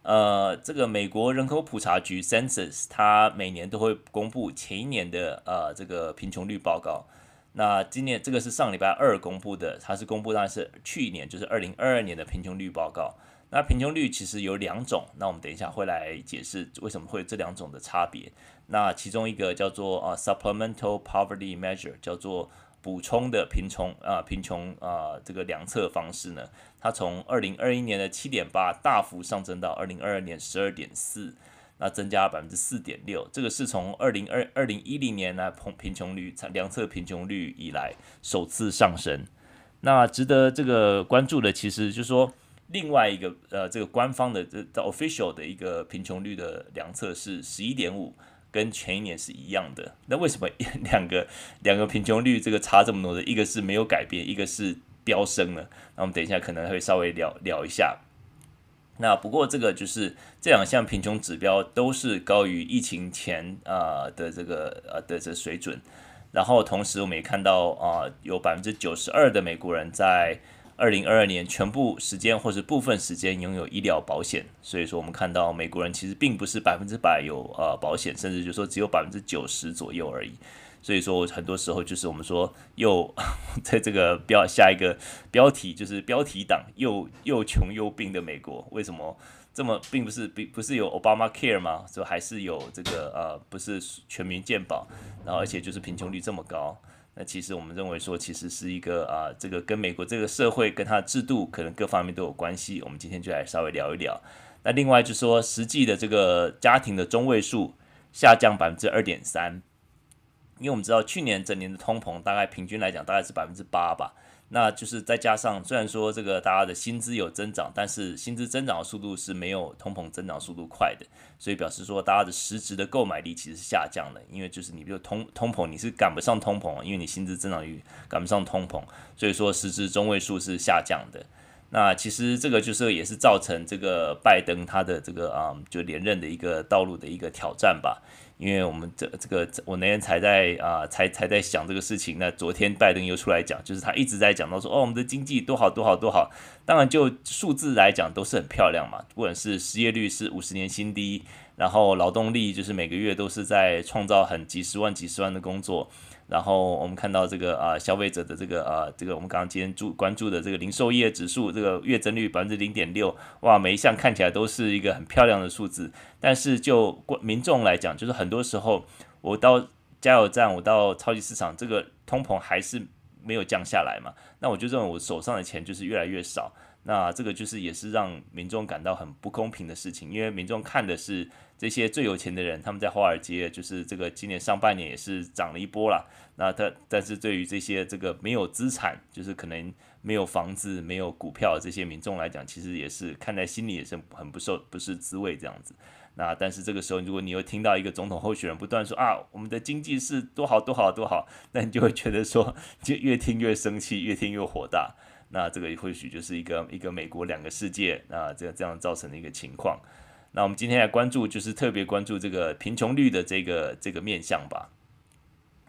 呃，这个美国人口普查局 Census，它每年都会公布前一年的呃这个贫穷率报告。那今年这个是上礼拜二公布的，它是公布当然是去年就是二零二二年的贫穷率报告。那贫穷率其实有两种，那我们等一下会来解释为什么会有这两种的差别。那其中一个叫做呃 Supplemental Poverty Measure，叫做补充的贫穷啊，贫穷啊，这个量测方式呢，它从二零二一年的七点八大幅上升到二零二二年十二点四，那增加百分之四点六。这个是从二零二二零一零年来贫贫穷率量测贫穷率以来首次上升。那值得这个关注的，其实就是说另外一个呃，这个官方的这 official 的一个贫穷率的量测是十一点五。跟前一年是一样的，那为什么 两个两个贫穷率这个差这么多的？一个是没有改变，一个是飙升了。那我们等一下可能会稍微聊聊一下。那不过这个就是这两项贫穷指标都是高于疫情前啊、的这个呃的这水准。然后同时我们也看到啊、有百分之九十二的美国人在二零二二年全部时间或是部分时间拥有医疗保险，所以说我们看到美国人其实并不是百分之百有呃保险，甚至就说只有百分之九十左右而已。所以说很多时候就是我们说又在这个标下一个标题就是标题党又又穷又病的美国，为什么这么并不是并不是有 Obama Care 吗？就还是有这个呃不是全民健保，然后而且就是贫穷率这么高。那其实我们认为说，其实是一个啊，这个跟美国这个社会跟它的制度可能各方面都有关系。我们今天就来稍微聊一聊。那另外就是说，实际的这个家庭的中位数下降百分之二点三，因为我们知道去年整年的通膨大概平均来讲大概是百分之八吧。那就是再加上，虽然说这个大家的薪资有增长，但是薪资增长的速度是没有通膨增长速度快的，所以表示说大家的实质的购买力其实是下降的。因为就是你比如通通膨，你是赶不上通膨，因为你薪资增长率赶不上通膨，所以说实质中位数是下降的。那其实这个就是也是造成这个拜登他的这个啊、就连任的一个道路的一个挑战吧。因为我们这这个我那天才在啊，才才在想这个事情。那昨天拜登又出来讲，就是他一直在讲到说，哦，我们的经济多好多好多好。当然就数字来讲都是很漂亮嘛，不管是失业率是五十年新低，然后劳动力就是每个月都是在创造很几十万几十万的工作。然后我们看到这个啊，消费者的这个啊，这个我们刚刚今天注关注的这个零售业指数，这个月增率百分之零点六，哇，每一项看起来都是一个很漂亮的数字。但是就民众来讲，就是很多时候我到加油站，我到超级市场，这个通膨还是没有降下来嘛。那我就认为我手上的钱就是越来越少。那这个就是也是让民众感到很不公平的事情，因为民众看的是这些最有钱的人，他们在华尔街就是这个今年上半年也是涨了一波了。那他但是对于这些这个没有资产，就是可能没有房子、没有股票这些民众来讲，其实也是看在心里也是很不受不是滋味这样子。那但是这个时候，如果你又听到一个总统候选人不断说啊，我们的经济是多好多好多好，那你就会觉得说，就越听越生气，越听越火大。那这个或许就是一个一个美国两个世界啊，这样这样造成的一个情况。那我们今天来关注，就是特别关注这个贫穷率的这个这个面向吧。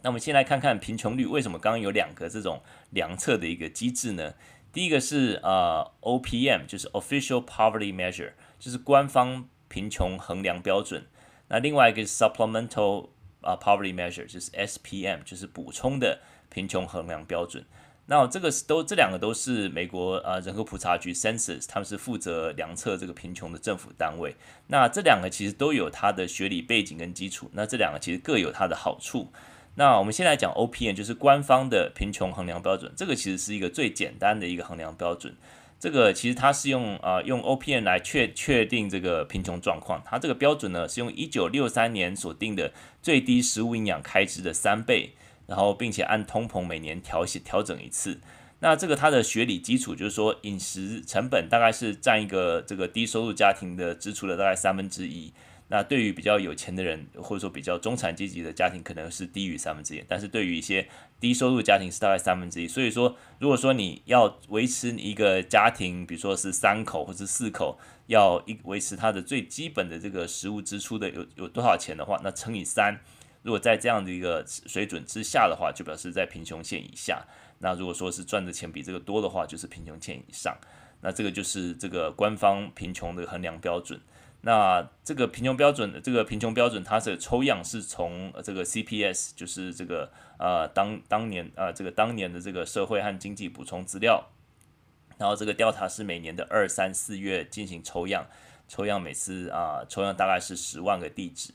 那我们先来看看贫穷率为什么刚刚有两个这种量测的一个机制呢？第一个是呃 OPM，就是 Official Poverty Measure，就是官方贫穷衡量标准。那另外一个是 Supplemental 啊 Poverty Measure，就是 SPM，就是补充的贫穷衡量标准。那这个是都这两个都是美国呃人口普查局 Census，他们是负责量测这个贫穷的政府单位。那这两个其实都有它的学理背景跟基础。那这两个其实各有它的好处。那我们先来讲 OPM，就是官方的贫穷衡量标准。这个其实是一个最简单的一个衡量标准。这个其实它是用啊、呃、用 OPM 来确确定这个贫穷状况。它这个标准呢是用一九六三年所定的最低食物营养开支的三倍。然后，并且按通膨每年调息调整一次。那这个它的学理基础就是说，饮食成本大概是占一个这个低收入家庭的支出的大概三分之一。那对于比较有钱的人，或者说比较中产阶级的家庭，可能是低于三分之一。但是对于一些低收入家庭是大概三分之一。所以说，如果说你要维持你一个家庭，比如说是三口或者四口，要一维持它的最基本的这个食物支出的有有多少钱的话，那乘以三。如果在这样的一个水准之下的话，就表示在贫穷线以下。那如果说是赚的钱比这个多的话，就是贫穷线以上。那这个就是这个官方贫穷的衡量标准。那这个贫穷标准的，这个贫穷标准，它是抽样是从这个 CPS，就是这个呃当当年呃这个当年的这个社会和经济补充资料。然后这个调查是每年的二三四月进行抽样，抽样每次啊、抽样大概是十万个地址。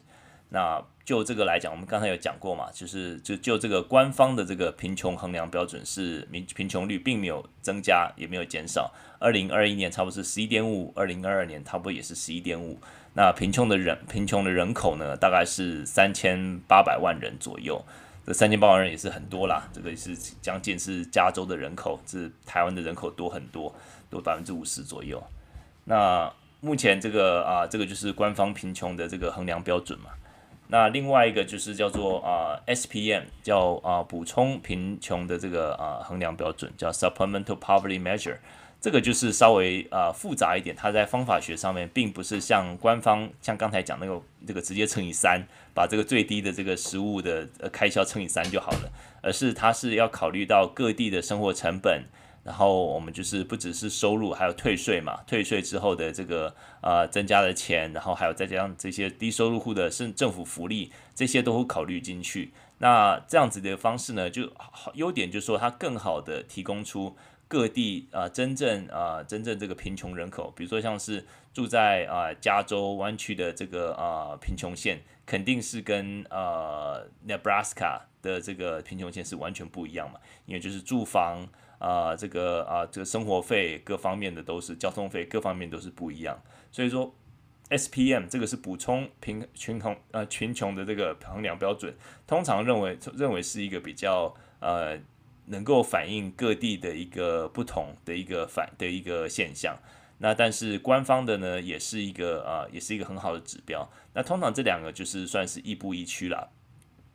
那就这个来讲，我们刚才有讲过嘛，就是就就这个官方的这个贫穷衡量标准是贫贫穷率并没有增加，也没有减少。二零二一年差不多是十一点五，二零二二年差不多也是十一点五。那贫穷的人贫穷的人口呢，大概是三千八百万人左右。这三千八百万人也是很多啦，这个也是将近是加州的人口，是台湾的人口多很多，多百分之五十左右。那目前这个啊，这个就是官方贫穷的这个衡量标准嘛。那另外一个就是叫做啊 SPM，叫啊补充贫穷的这个啊衡量标准，叫 Supplemental Poverty Measure，这个就是稍微啊复杂一点，它在方法学上面并不是像官方像刚才讲那个这个直接乘以三，把这个最低的这个食物的开销乘以三就好了，而是它是要考虑到各地的生活成本。然后我们就是不只是收入，还有退税嘛，退税之后的这个呃增加的钱，然后还有再加上这些低收入户的政政府福利，这些都会考虑进去。那这样子的方式呢，就好优点就是说它更好的提供出各地啊、真正啊、真正这个贫穷人口，比如说像是住在啊、加州湾区的这个啊、贫穷县，肯定是跟呃 Nebraska 的这个贫穷县是完全不一样嘛，因为就是住房。啊、这个啊、这个生活费各方面的都是交通费各方面都是不一样，所以说 SPM 这个是补充贫群穷呃贫穷的这个衡量标准，通常认为认为是一个比较呃能够反映各地的一个不同的一个反的一个现象。那但是官方的呢，也是一个啊、也是一个很好的指标。那通常这两个就是算是亦步亦趋啦。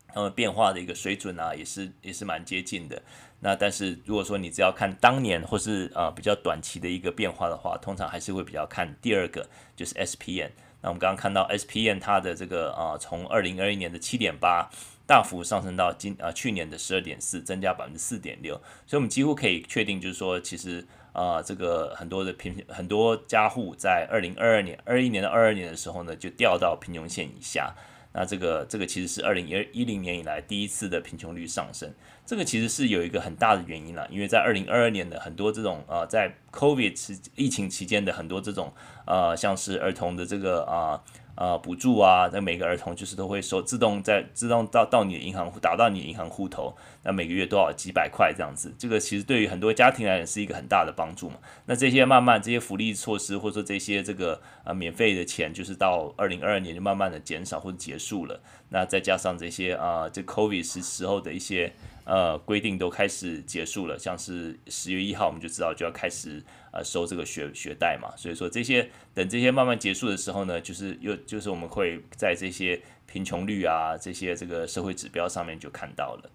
他们变化的一个水准啊，也是也是蛮接近的。那但是如果说你只要看当年或是呃比较短期的一个变化的话，通常还是会比较看第二个，就是 SPN。那我们刚刚看到 SPN 它的这个啊，从二零二一年的七点八大幅上升到今啊去年的十二点四，增加百分之四点六。所以我们几乎可以确定，就是说其实啊这个很多的贫很多家户在二零二二年二一年到二二年的时候呢，就掉到贫穷线以下。那这个这个其实是二零一零年以来第一次的贫穷率上升，这个其实是有一个很大的原因啦，因为在二零二二年的很多这种呃，在 COVID 疫情期间的很多这种呃，像是儿童的这个啊。啊，补助啊，那每个儿童就是都会收自动在自动到到你的银行打到你的银行户头，那每个月多少几百块这样子，这个其实对于很多家庭来讲是一个很大的帮助嘛。那这些慢慢这些福利措施或者说这些这个啊免费的钱，就是到二零二二年就慢慢的减少或者结束了。那再加上这些啊，这 COVID 时时候的一些呃规定都开始结束了，像是十月一号我们就知道就要开始。呃，收这个学学贷嘛，所以说这些等这些慢慢结束的时候呢，就是又就是我们会在这些贫穷率啊这些这个社会指标上面就看到了。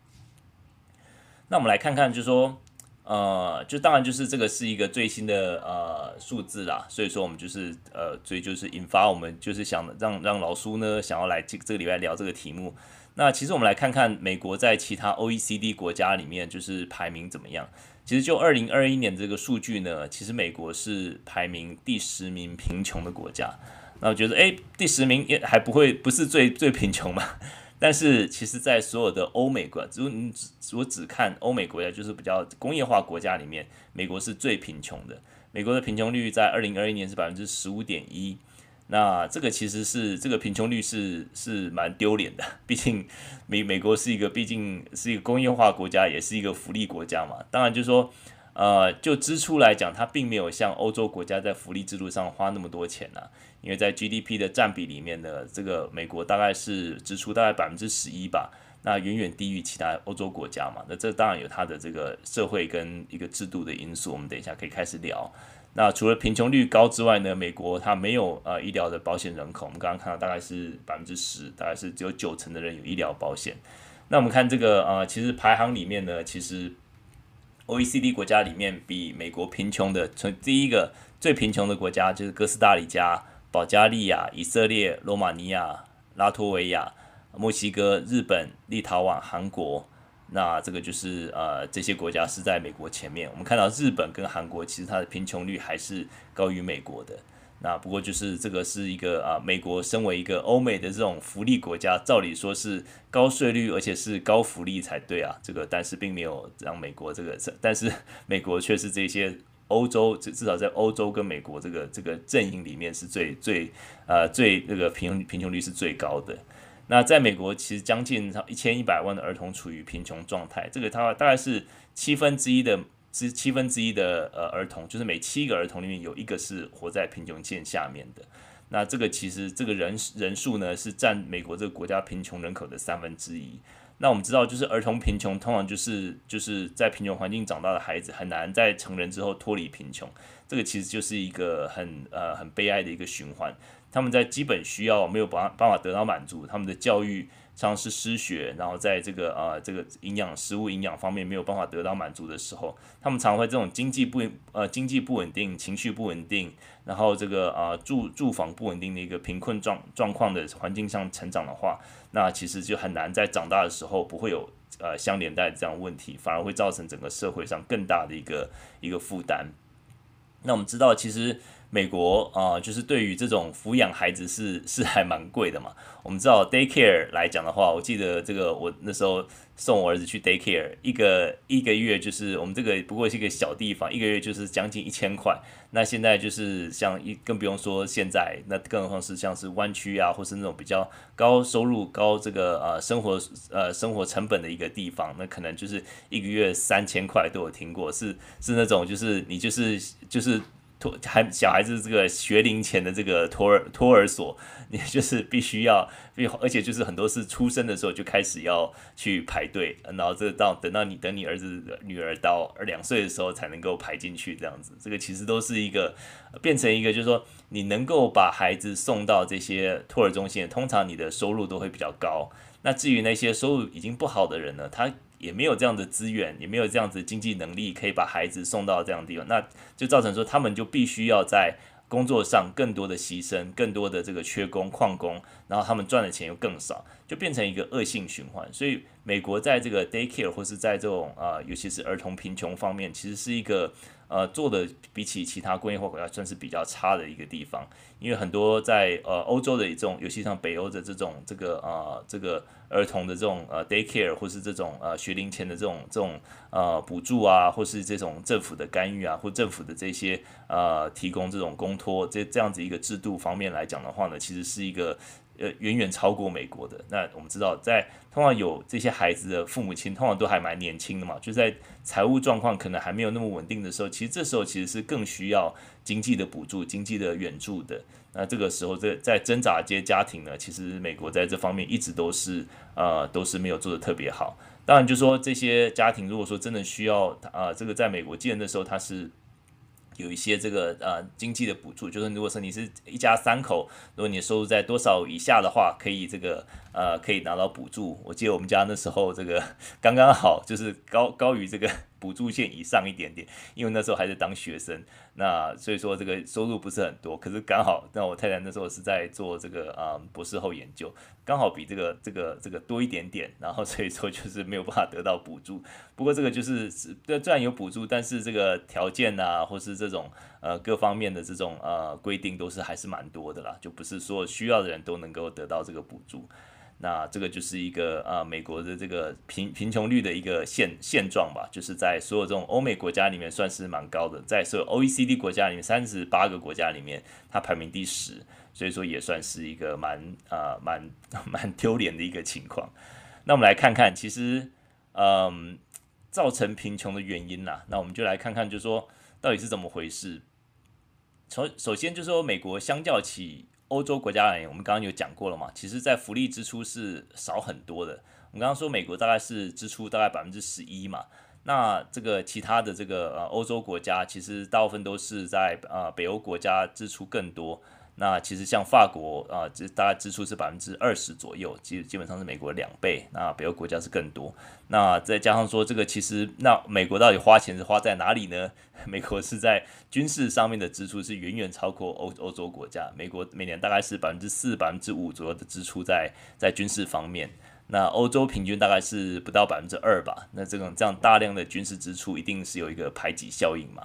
那我们来看看，就说，呃，就当然就是这个是一个最新的呃数字啦，所以说我们就是呃，所以就是引发我们就是想让让老苏呢想要来这这个礼拜聊这个题目。那其实我们来看看美国在其他 OECD 国家里面就是排名怎么样。其实就二零二一年这个数据呢，其实美国是排名第十名贫穷的国家。那我觉得，哎，第十名也还不会不是最最贫穷嘛。但是其实，在所有的欧美国，如你只我只看欧美国家，就是比较工业化国家里面，美国是最贫穷的。美国的贫穷率在二零二一年是百分之十五点一。那这个其实是这个贫穷率是是蛮丢脸的，毕竟美美国是一个毕竟是一个工业化国家，也是一个福利国家嘛。当然就是说，呃，就支出来讲，它并没有像欧洲国家在福利制度上花那么多钱呐、因为在 GDP 的占比里面的这个美国大概是支出大概百分之十一吧，那远远低于其他欧洲国家嘛。那这当然有它的这个社会跟一个制度的因素，我们等一下可以开始聊。那除了贫穷率高之外呢，美国它没有呃医疗的保险人口，我们刚刚看到大概是百分之十，大概是只有九成的人有医疗保险。那我们看这个呃，其实排行里面呢，其实 OECD 国家里面比美国贫穷的，从第一个最贫穷的国家就是哥斯达黎加、保加利亚、以色列、罗马尼亚、拉脱维亚、墨西哥、日本、立陶宛、韩国。那这个就是呃，这些国家是在美国前面。我们看到日本跟韩国，其实它的贫穷率还是高于美国的。那不过就是这个是一个啊，美国身为一个欧美的这种福利国家，照理说是高税率而且是高福利才对啊。这个但是并没有让美国这个，但是美国却是这些欧洲至至少在欧洲跟美国这个这个阵营里面是最最呃最那个贫贫穷率是最高的。那在美国，其实将近一千一百万的儿童处于贫穷状态，这个它大概是七分之一的之七分之一的呃儿童，就是每七个儿童里面有一个是活在贫穷线下面的。那这个其实这个人人数呢，是占美国这个国家贫穷人口的三分之一。那我们知道，就是儿童贫穷通常就是就是在贫穷环境长大的孩子很难在成人之后脱离贫穷，这个其实就是一个很呃很悲哀的一个循环。他们在基本需要没有办办法得到满足，他们的教育常常是失学，然后在这个呃这个营养食物营养方面没有办法得到满足的时候，他们常会这种经济不呃经济不稳定、情绪不稳定，然后这个呃住住房不稳定的一个贫困状状况的环境上成长的话，那其实就很难在长大的时候不会有呃相连带这样问题，反而会造成整个社会上更大的一个一个负担。那我们知道，其实。美国啊、就是对于这种抚养孩子是 是还蛮贵的嘛。我们知道 daycare 来讲的话，我记得这个我那时候送我儿子去 daycare，一个一个月就是我们这个不过是一个小地方，一个月就是将近一千块。那现在就是像一更不用说现在，那更何况是像是湾区啊，或是那种比较高收入、高这个呃生活呃生活成本的一个地方，那可能就是一个月三千块都有听过，是是那种就是你就是就是。托还小孩子这个学龄前的这个托儿托儿所，你就是必须要，而且就是很多是出生的时候就开始要去排队，然后这到等到你等你儿子女儿到两岁的时候才能够排进去这样子，这个其实都是一个变成一个就是说你能够把孩子送到这些托儿中心，通常你的收入都会比较高。那至于那些收入已经不好的人呢，他。也没有这样的资源，也没有这样子经济能力，可以把孩子送到这样的地方，那就造成说他们就必须要在工作上更多的牺牲，更多的这个缺工旷工，然后他们赚的钱又更少，就变成一个恶性循环。所以美国在这个 daycare 或是在这种啊、尤其是儿童贫穷方面，其实是一个。呃，做的比起其他工业化国家算是比较差的一个地方，因为很多在呃欧洲的这种，尤其像北欧的这种这个呃这个儿童的这种呃 daycare 或是这种呃学龄前的这种这种呃补助啊，或是这种政府的干预啊，或政府的这些呃提供这种公托这这样子一个制度方面来讲的话呢，其实是一个。呃，远远超过美国的。那我们知道，在通常有这些孩子的父母亲，通常都还蛮年轻的嘛，就在财务状况可能还没有那么稳定的时候，其实这时候其实是更需要经济的补助、经济的援助的。那这个时候，在在挣扎这些家庭呢，其实美国在这方面一直都是呃都是没有做得特别好。当然，就说这些家庭如果说真的需要啊、这个在美国建的时候，他是。有一些这个呃经济的补助，就是如果说你是一家三口，如果你收入在多少以下的话，可以这个呃可以拿到补助。我记得我们家那时候这个刚刚好，就是高高于这个。补助线以上一点点，因为那时候还是当学生，那所以说这个收入不是很多，可是刚好，那我太太那时候是在做这个啊、嗯、博士后研究，刚好比这个这个这个多一点点，然后所以说就是没有办法得到补助。不过这个就是虽然有补助，但是这个条件啊，或是这种呃各方面的这种呃规定都是还是蛮多的啦，就不是说需要的人都能够得到这个补助。那这个就是一个啊，美国的这个贫贫穷率的一个现现状吧，就是在所有这种欧美国家里面算是蛮高的，在所有 OECD 国家里面，三十八个国家里面，它排名第十，所以说也算是一个蛮啊蛮 蛮丢脸的一个情况。那我们来看看，其实嗯，造成贫穷的原因呐，那我们就来看看，就是说到底是怎么回事。从首先就是说，美国相较起欧洲国家而言，我们刚刚有讲过了嘛，其实在福利支出是少很多的。我们刚刚说美国大概是支出大概百分之十一嘛，那这个其他的这个呃欧洲国家，其实大部分都是在呃北欧国家支出更多。那其实像法国啊，这、大概支出是百分之二十左右，基基本上是美国两倍。那北欧国家是更多。那再加上说这个，其实那美国到底花钱是花在哪里呢？美国是在军事上面的支出是远远超过欧欧洲国家。美国每年大概是百分之四、百分之五左右的支出在在军事方面。那欧洲平均大概是不到百分之二吧。那这种这样大量的军事支出，一定是有一个排挤效应嘛。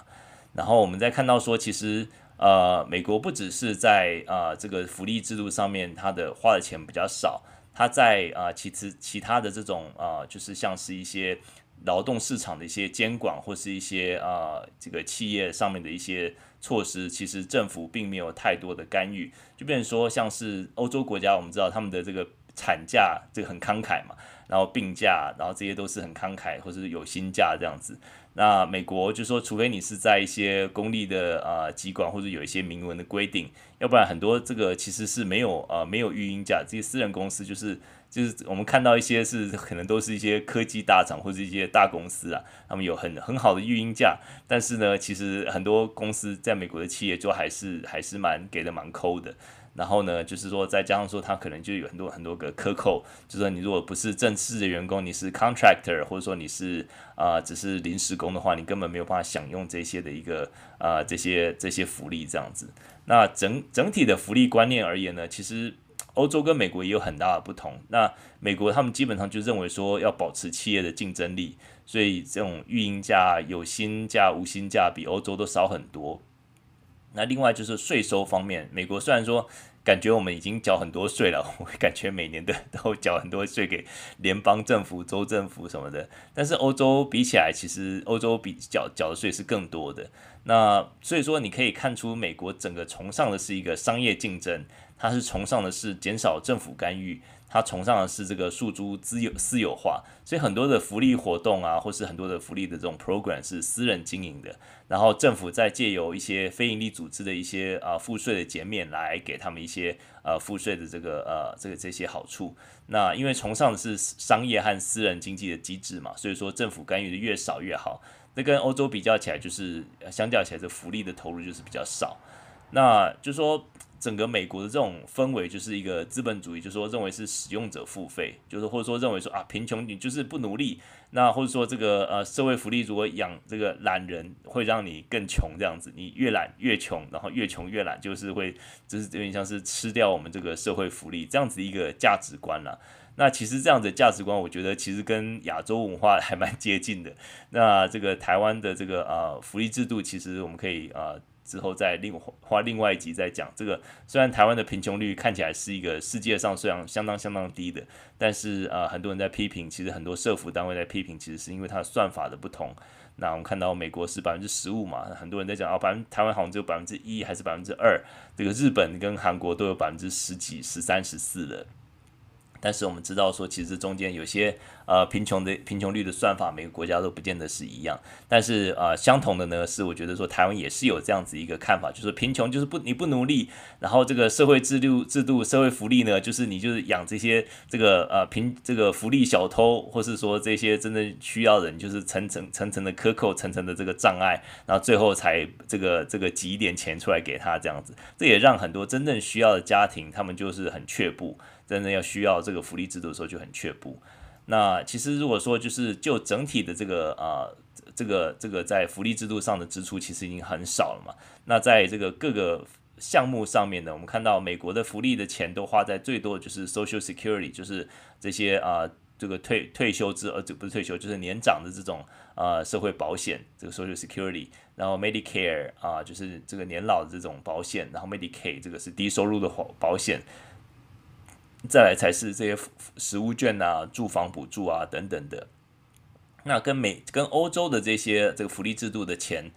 然后我们再看到说，其实。呃，美国不只是在啊、呃、这个福利制度上面，它的花的钱比较少，它在啊、其实其他的这种啊、就是像是一些劳动市场的一些监管，或是一些啊、呃、这个企业上面的一些措施，其实政府并没有太多的干预。就变成说，像是欧洲国家，我们知道他们的这个产假这个很慷慨嘛，然后病假，然后这些都是很慷慨，或是有薪假这样子。那美国就说，除非你是在一些公立的啊、机关，或者有一些明文的规定，要不然很多这个其实是没有啊、没有育婴假。这些私人公司就是就是我们看到一些是可能都是一些科技大厂或者一些大公司啊，他们有很很好的育婴假，但是呢，其实很多公司在美国的企业就还是还是蛮给的蛮抠的。然后呢，就是说，再加上说，他可能就有很多很多个克扣，就是说，你如果不是正式的员工，你是 contractor，或者说你是啊、只是临时工的话，你根本没有办法享用这些的一个啊、这些这些福利这样子。那整整体的福利观念而言呢，其实欧洲跟美国也有很大的不同。那美国他们基本上就认为说要保持企业的竞争力，所以这种育婴假、有薪假、无薪假比欧洲都少很多。那另外就是税收方面，美国虽然说。感觉我们已经缴很多税了，我感觉每年的都缴很多税给联邦政府、州政府什么的。但是欧洲比起来，其实欧洲比缴缴的税是更多的。那所以说，你可以看出美国整个崇尚的是一个商业竞争，它是崇尚的是减少政府干预。他崇尚的是这个诉诸私有私有化，所以很多的福利活动啊，或是很多的福利的这种 program 是私人经营的，然后政府再借由一些非营利组织的一些啊赋税的减免来给他们一些呃赋税的这个呃这个这些好处。那因为崇尚的是商业和私人经济的机制嘛，所以说政府干预的越少越好。那跟欧洲比较起来，就是相较起来，这福利的投入就是比较少。那就说。整个美国的这种氛围就是一个资本主义，就是说认为是使用者付费，就是或者说认为说啊贫穷你就是不努力，那或者说这个呃社会福利如果养这个懒人会让你更穷这样子，你越懒越穷，然后越穷越懒，就是会就是有点像是吃掉我们这个社会福利这样子一个价值观了。那其实这样的价值观，我觉得其实跟亚洲文化 还蛮接近的。那这个台湾的这个呃福利制度，其实我们可以呃。之后再另花另外一集再讲这个。虽然台湾的贫穷率看起来是一个世界上虽然相当相当低的，但是呃很多人在批评，其实很多社福单位在批评，其实是因为它的算法的不同。那我们看到美国是百分之十五嘛，很多人在讲啊，百分台湾好像只有百分之一还是百分之二，这个日本跟韩国都有百分之十几、十三、十四的。但是我们知道说，其实中间有些呃贫穷的贫穷率的算法，每个国家都不见得是一样。但是呃相同的呢，是我觉得说台湾也是有这样子一个看法，就是贫穷就是不你不努力，然后这个社会制度制度社会福利呢，就是你就是养这些这个呃贫这个福利小偷，或是说这些真正需要人，就是层层层层的克扣层层的这个障碍，然后最后才这个这个挤一点钱出来给他这样子，这也让很多真正需要的家庭，他们就是很却步。真正要需要这个福利制度的时候就很却步。那其实如果说就是就整体的这个啊、这个这个在福利制度上的支出其实已经很少了嘛。那在这个各个项目上面呢，我们看到美国的福利的钱都花在最多的就是 Social Security，就是这些啊、这个退退休制呃这不是退休就是年长的这种啊、社会保险这个 Social Security，然后 Medicare 啊、就是这个年老的这种保险，然后 Medicaid 这个是低收入的保保险。再来才是这些食物券啊、住房补助啊等等的。那跟美、跟欧洲的这些这个福利制度的钱，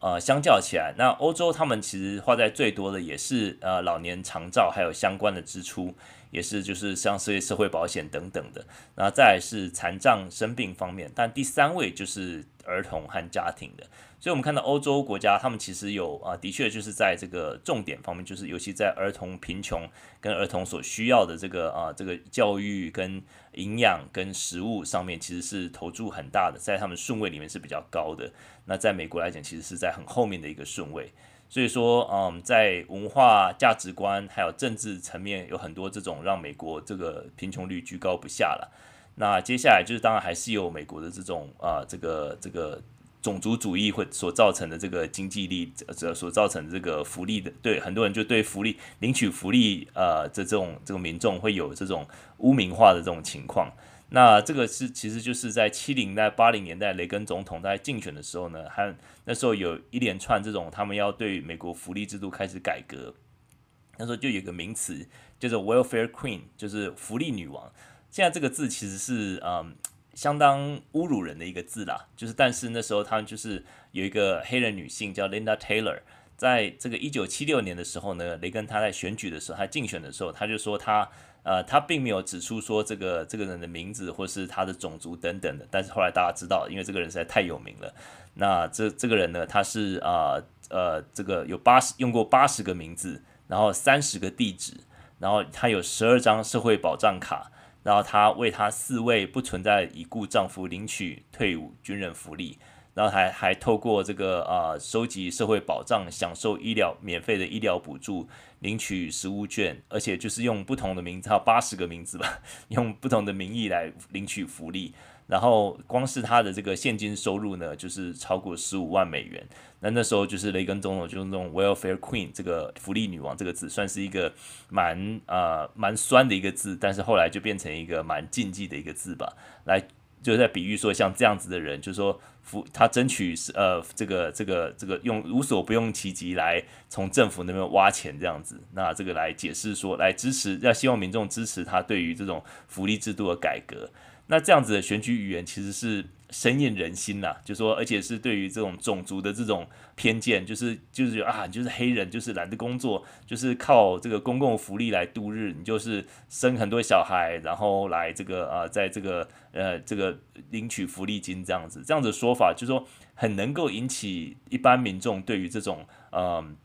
呃，相较起来，那欧洲他们其实花在最多的也是呃老年长照还有相关的支出，也是就是像这些社会保险等等的。然后再来是残障生病方面，但第三位就是儿童和家庭的。所以，我们看到欧洲国家，他们其实有啊，的确就是在这个重点方面，就是尤其在儿童贫穷跟儿童所需要的这个啊，这个教育跟营养跟食物上面，其实是投注很大的，在他们顺位里面是比较高的。那在美国来讲，其实是在很后面的一个顺位。所以说，嗯，在文化价值观还有政治层面，有很多这种让美国这个贫穷率居高不下了。那接下来就是，当然还是有美国的这种啊，这个这个。种族主义会所造成的这个经济力，呃，所造成的这个福利的，对很多人就对福利领取福利，呃，这这种这个民众会有这种污名化的这种情况。那这个是其实就是在七零代、八零年代，雷根总统在竞选的时候呢，还那时候有一连串这种他们要对美国福利制度开始改革。那时候就有个名词叫做 welfare queen，就是福利女王。现在这个字其实是嗯。相当侮辱人的一个字啦，就是但是那时候他们就是有一个黑人女性叫 Linda Taylor，在这个一九七六年的时候呢，雷根他在选举的时候，他竞选的时候，他就说他呃他并没有指出说这个这个人的名字或是他的种族等等的，但是后来大家知道，因为这个人实在太有名了。那这这个人呢，他是啊呃，呃这个有八十用过八十个名字，然后三十个地址，然后他有十二张社会保障卡。然后她为她四位不存在已故丈夫领取退伍军人福利，然后还还透过这个呃收集社会保障，享受医疗免费的医疗补助，领取食物券，而且就是用不同的名字，还有八十个名字吧，用不同的名义来领取福利。然后光是他的这个现金收入呢，就是超过十五万美元。那那时候就是雷根总统就是那种 welfare queen 这个福利女王这个字，算是一个蛮呃蛮酸的一个字，但是后来就变成一个蛮禁忌的一个字吧，来就在比喻说像这样子的人，就是说福他争取呃这个这个这个用无所不用其极来从政府那边挖钱这样子，那这个来解释说来支持要希望民众支持他对于这种福利制度的改革。那这样子的选举语言其实是深艳人心呐，就说而且是对于这种种族的这种偏见，就是就是啊，就是黑人就是懒得工作，就是靠这个公共福利来度日，你就是生很多小孩，然后来这个啊，在这个呃这个领取福利金这样子，这样子说法就是说很能够引起一般民众对于这种嗯。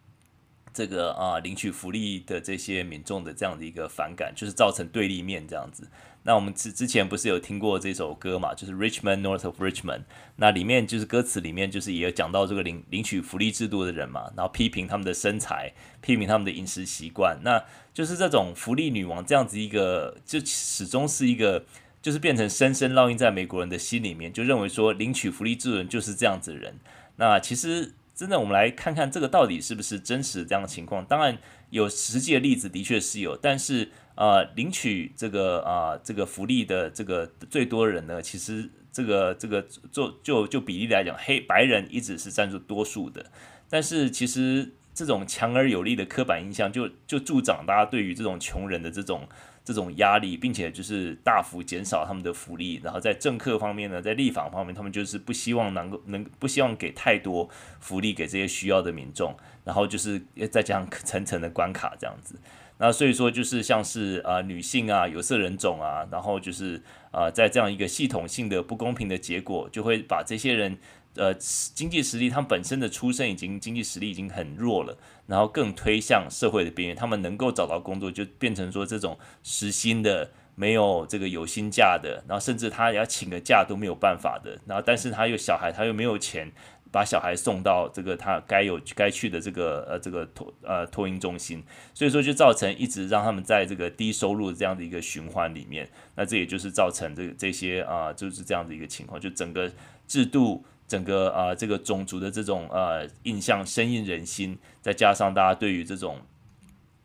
这个啊，领取福利的这些民众的这样的一个反感，就是造成对立面这样子。那我们之之前不是有听过这首歌嘛，就是 Richmond North of Richmond，那里面就是歌词里面就是也有讲到这个领领取福利制度的人嘛，然后批评他们的身材，批评他们的饮食习惯，那就是这种福利女王这样子一个，就始终是一个，就是变成深深烙印在美国人的心里面，就认为说领取福利制度人就是这样子的人。那其实。真的，我们来看看这个到底是不是真实这样的情况。当然，有实际的例子的确是有，但是呃，领取这个啊、这个福利的这个最多人呢，其实这个这个做就就比例来讲，黑白人一直是占住多数的。但是其实这种强而有力的刻板印象就，就助长大家对于这种穷人的这种。这种压力，并且就是大幅减少他们的福利，然后在政客方面呢，在立法方面，他们就是不希望能够能不希望给太多福利给这些需要的民众，然后就是再加上层层的关卡这样子，那所以说就是像是啊、女性啊有色人种啊，然后就是啊、在这样一个系统性的不公平的结果，就会把这些人。呃，经济实力，他们本身的出身已经经济实力已经很弱了，然后更推向社会的边缘。他们能够找到工作，就变成说这种时薪的，没有这个有薪假的，然后甚至他要请个假都没有办法的。然后，但是他有小孩，他又没有钱把小孩送到这个他该有该去的这个呃这个托呃托婴中心，所以说就造成一直让他们在这个低收入这样的一个循环里面。那这也就是造成这这些啊、就是这样的一个情况，就整个制度。整个啊、这个种族的这种呃印象深印人心，再加上大家对于这种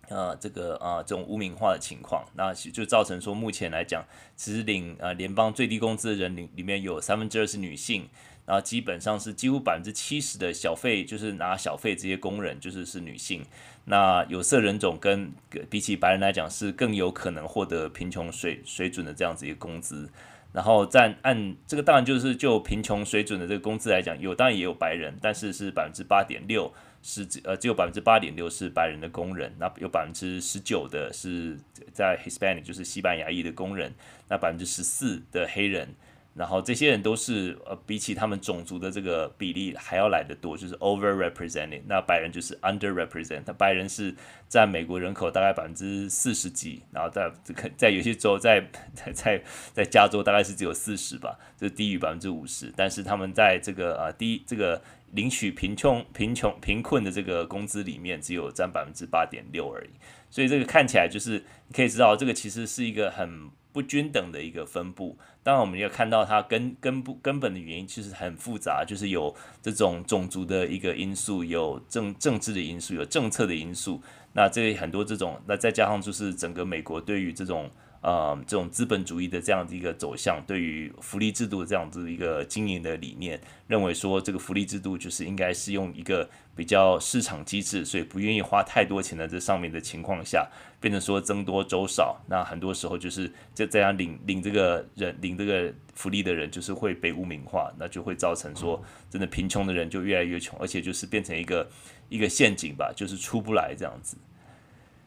呃这个啊、这种污名化的情况，那就造成说目前来讲，其实领呃联邦最低工资的人里里面有三分之二是女性，然后基本上是几乎百分之七十的小费就是拿小费这些工人就是是女性，那有色人种跟比起白人来讲是更有可能获得贫穷水水准的这样子一个工资。然后在按这个当然就是就贫穷水准的这个工资来讲，有当然也有白人，但是是百分之八点六是呃只有百分之八点六是白人的工人，那有百分之十九的是在 Hispanic 就是西班牙裔的工人，那百分之十四的黑人。然后这些人都是呃，比起他们种族的这个比例还要来得多，就是 overrepresented。那白人就是 underrepresented。那白人是占美国人口大概百分之四十几，然后在这个在有些州在在在在加州大概是只有四十吧，就低于百分之五十。但是他们在这个呃低这个领取贫穷贫穷贫困的这个工资里面，只有占百分之八点六而已。所以这个看起来就是你可以知道，这个其实是一个很。不均等的一个分布，当然我们要看到它根根不根本的原因其实很复杂，就是有这种种族的一个因素，有政政治的因素，有政策的因素，那这很多这种，那再加上就是整个美国对于这种。呃，这种资本主义的这样的一个走向，对于福利制度这样子一个经营的理念，认为说这个福利制度就是应该是用一个比较市场机制，所以不愿意花太多钱在这上面的情况下，变成说僧多粥少，那很多时候就是这这样领领这个人领这个福利的人就是会被污名化，那就会造成说真的贫穷的人就越来越穷，而且就是变成一个一个陷阱吧，就是出不来这样子。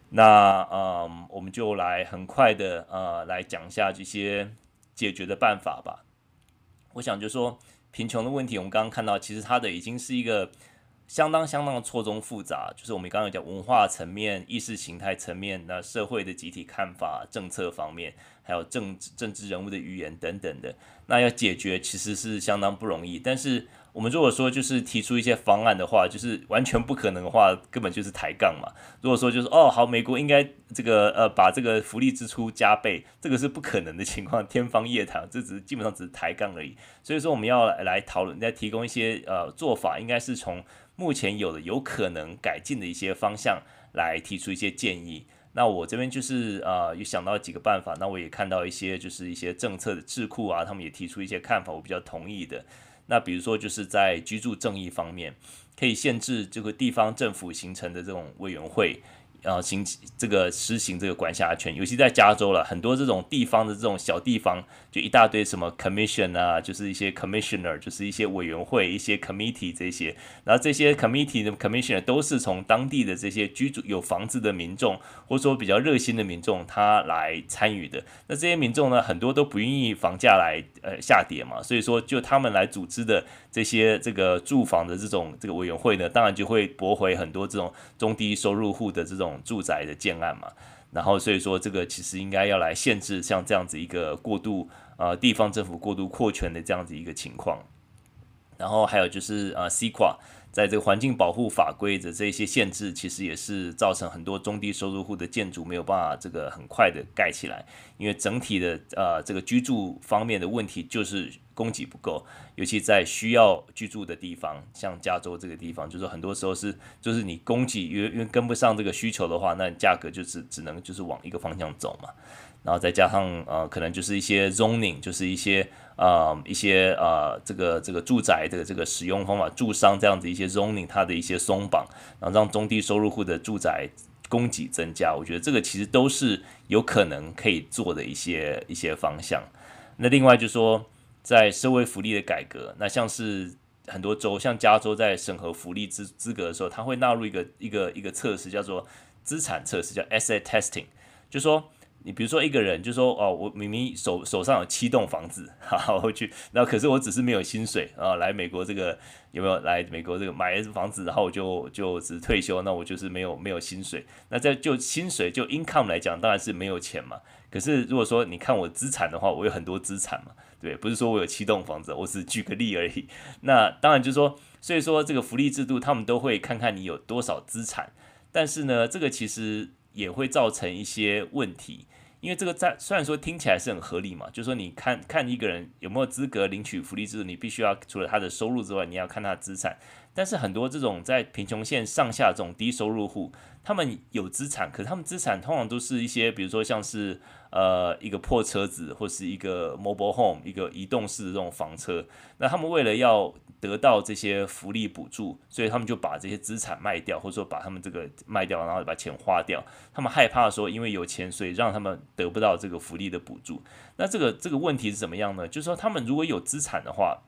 那嗯，我们就来很快的呃来讲一下这些解决的办法吧。我想就说贫穷的问题，我们刚刚看到，其实它的已经是一个相当相当的错综复杂，就是我们刚刚讲文化层面、意识形态层面、那社会的集体看法、政策方面，还有政治政治人物的语言等等的。那要解决其实是相当不容易，但是。我们如果说就是提出一些方案的话，就是完全不可能的话，根本就是抬杠嘛。如果说就是哦好，美国应该这个呃把这个福利支出加倍，这个是不可能的情况，天方夜谭，这只是基本上只是抬杠而已。所以说我们要来讨论，再提供一些呃做法，应该是从目前有的有可能改进的一些方向来提出一些建议。那我这边就是呃，有想到几个办法。那我也看到一些就是一些政策的智库啊，他们也提出一些看法，我比较同意的。那比如说就是在居住正义方面，可以限制这个地方政府形成的这种委员会。然后行这个实行这个管辖权，尤其在加州了，很多这种地方的这种小地方，就一大堆什么 commission 啊，就是一些 commissioner，就是一些委员会、一些 committee 这些，然后这些 committee 的 commissioner 都是从当地的这些居住有房子的民众，或者说比较热心的民众，他来参与的。那这些民众呢，很多都不愿意房价来呃下跌嘛，所以说就他们来组织的这些这个住房的这种这个委员会呢，当然就会驳回很多这种中低收入户的这种。住宅的建案嘛，然后所以说这个其实应该要来限制像这样子一个过度呃地方政府过度扩权的这样子一个情况，然后还有就是呃 CEQA 在这个环境保护法规的这些限制，其实也是造成很多中低收入户的建筑没有办法这个很快的盖起来，因为整体的呃这个居住方面的问题就是。供给不够，尤其在需要居住的地方，像加州这个地方，就是很多时候是，就是你供给因为因为跟不上这个需求的话，那价格就只只能就是往一个方向走嘛。然后再加上呃，可能就是一些 zoning，就是一些呃一些呃这个这个住宅的这个使用方法，住商这样子一些 zoning 它的一些松绑，然后让中低收入户的住宅供给增加，我觉得这个其实都是有可能可以做的一些一些方向。那另外就是说。在社会福利的改革，那像是很多州，像加州在审核福利资资格的时候，它会纳入一个一个一个测试，叫做资产测试，叫 asset testing，就说你比如说一个人，就说哦，我明明手手上有七栋房子，哈，我去，那可是我只是没有薪水啊，来美国这个有没有来美国这个买房子，然后我就就只退休，那我就是没有没有薪水，那在就薪水就 income 来讲，当然是没有钱嘛。可是如果说你看我资产的话，我有很多资产嘛。对，不是说我有七栋房子，我只举个例而已。那当然就是说，所以说这个福利制度，他们都会看看你有多少资产。但是呢，这个其实也会造成一些问题，因为这个在虽然说听起来是很合理嘛，就说你看看一个人有没有资格领取福利制度，你必须要除了他的收入之外，你要看他的资产。但是很多这种在贫穷线上下这种低收入户，他们有资产，可是他们资产通常都是一些，比如说像是呃一个破车子，或是一个 mobile home，一个移动式的这种房车。那他们为了要得到这些福利补助，所以他们就把这些资产卖掉，或者说把他们这个卖掉，然后把钱花掉。他们害怕说，因为有钱，所以让他们得不到这个福利的补助。那这个这个问题是怎么样呢？就是说，他们如果有资产的话，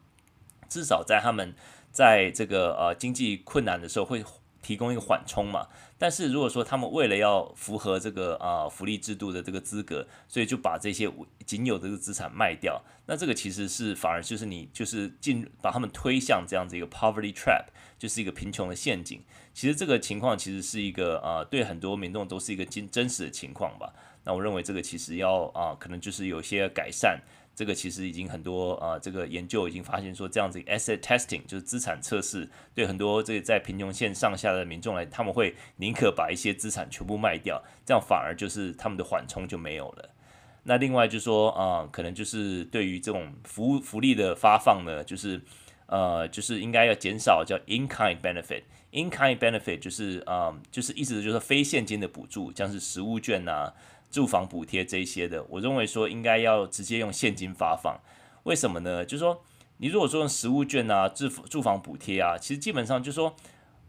至少在他们。在这个呃经济困难的时候，会提供一个缓冲嘛。但是如果说他们为了要符合这个啊、福利制度的这个资格，所以就把这些仅有的这个资产卖掉，那这个其实是反而就是你就是进把他们推向这样子一个 poverty trap，就是一个贫穷的陷阱。其实这个情况其实是一个啊、对很多民众都是一个真真实的情况吧。那我认为这个其实要啊、可能就是有些改善。这个其实已经很多啊、这个研究已经发现说，这样子 asset testing 就是资产测试，对很多这个在贫穷线上下的民众来，他们会宁可把一些资产全部卖掉，这样反而就是他们的缓冲就没有了。那另外就是说啊、可能就是对于这种福福利的发放呢，就是呃，就是应该要减少叫 in-kind benefit，in-kind benefit 就是啊、就是意思就是说非现金的补助，像是食物券啊。住房补贴这些的，我认为说应该要直接用现金发放，为什么呢？就是说，你如果说用实物券啊、住住房补贴啊，其实基本上就是说，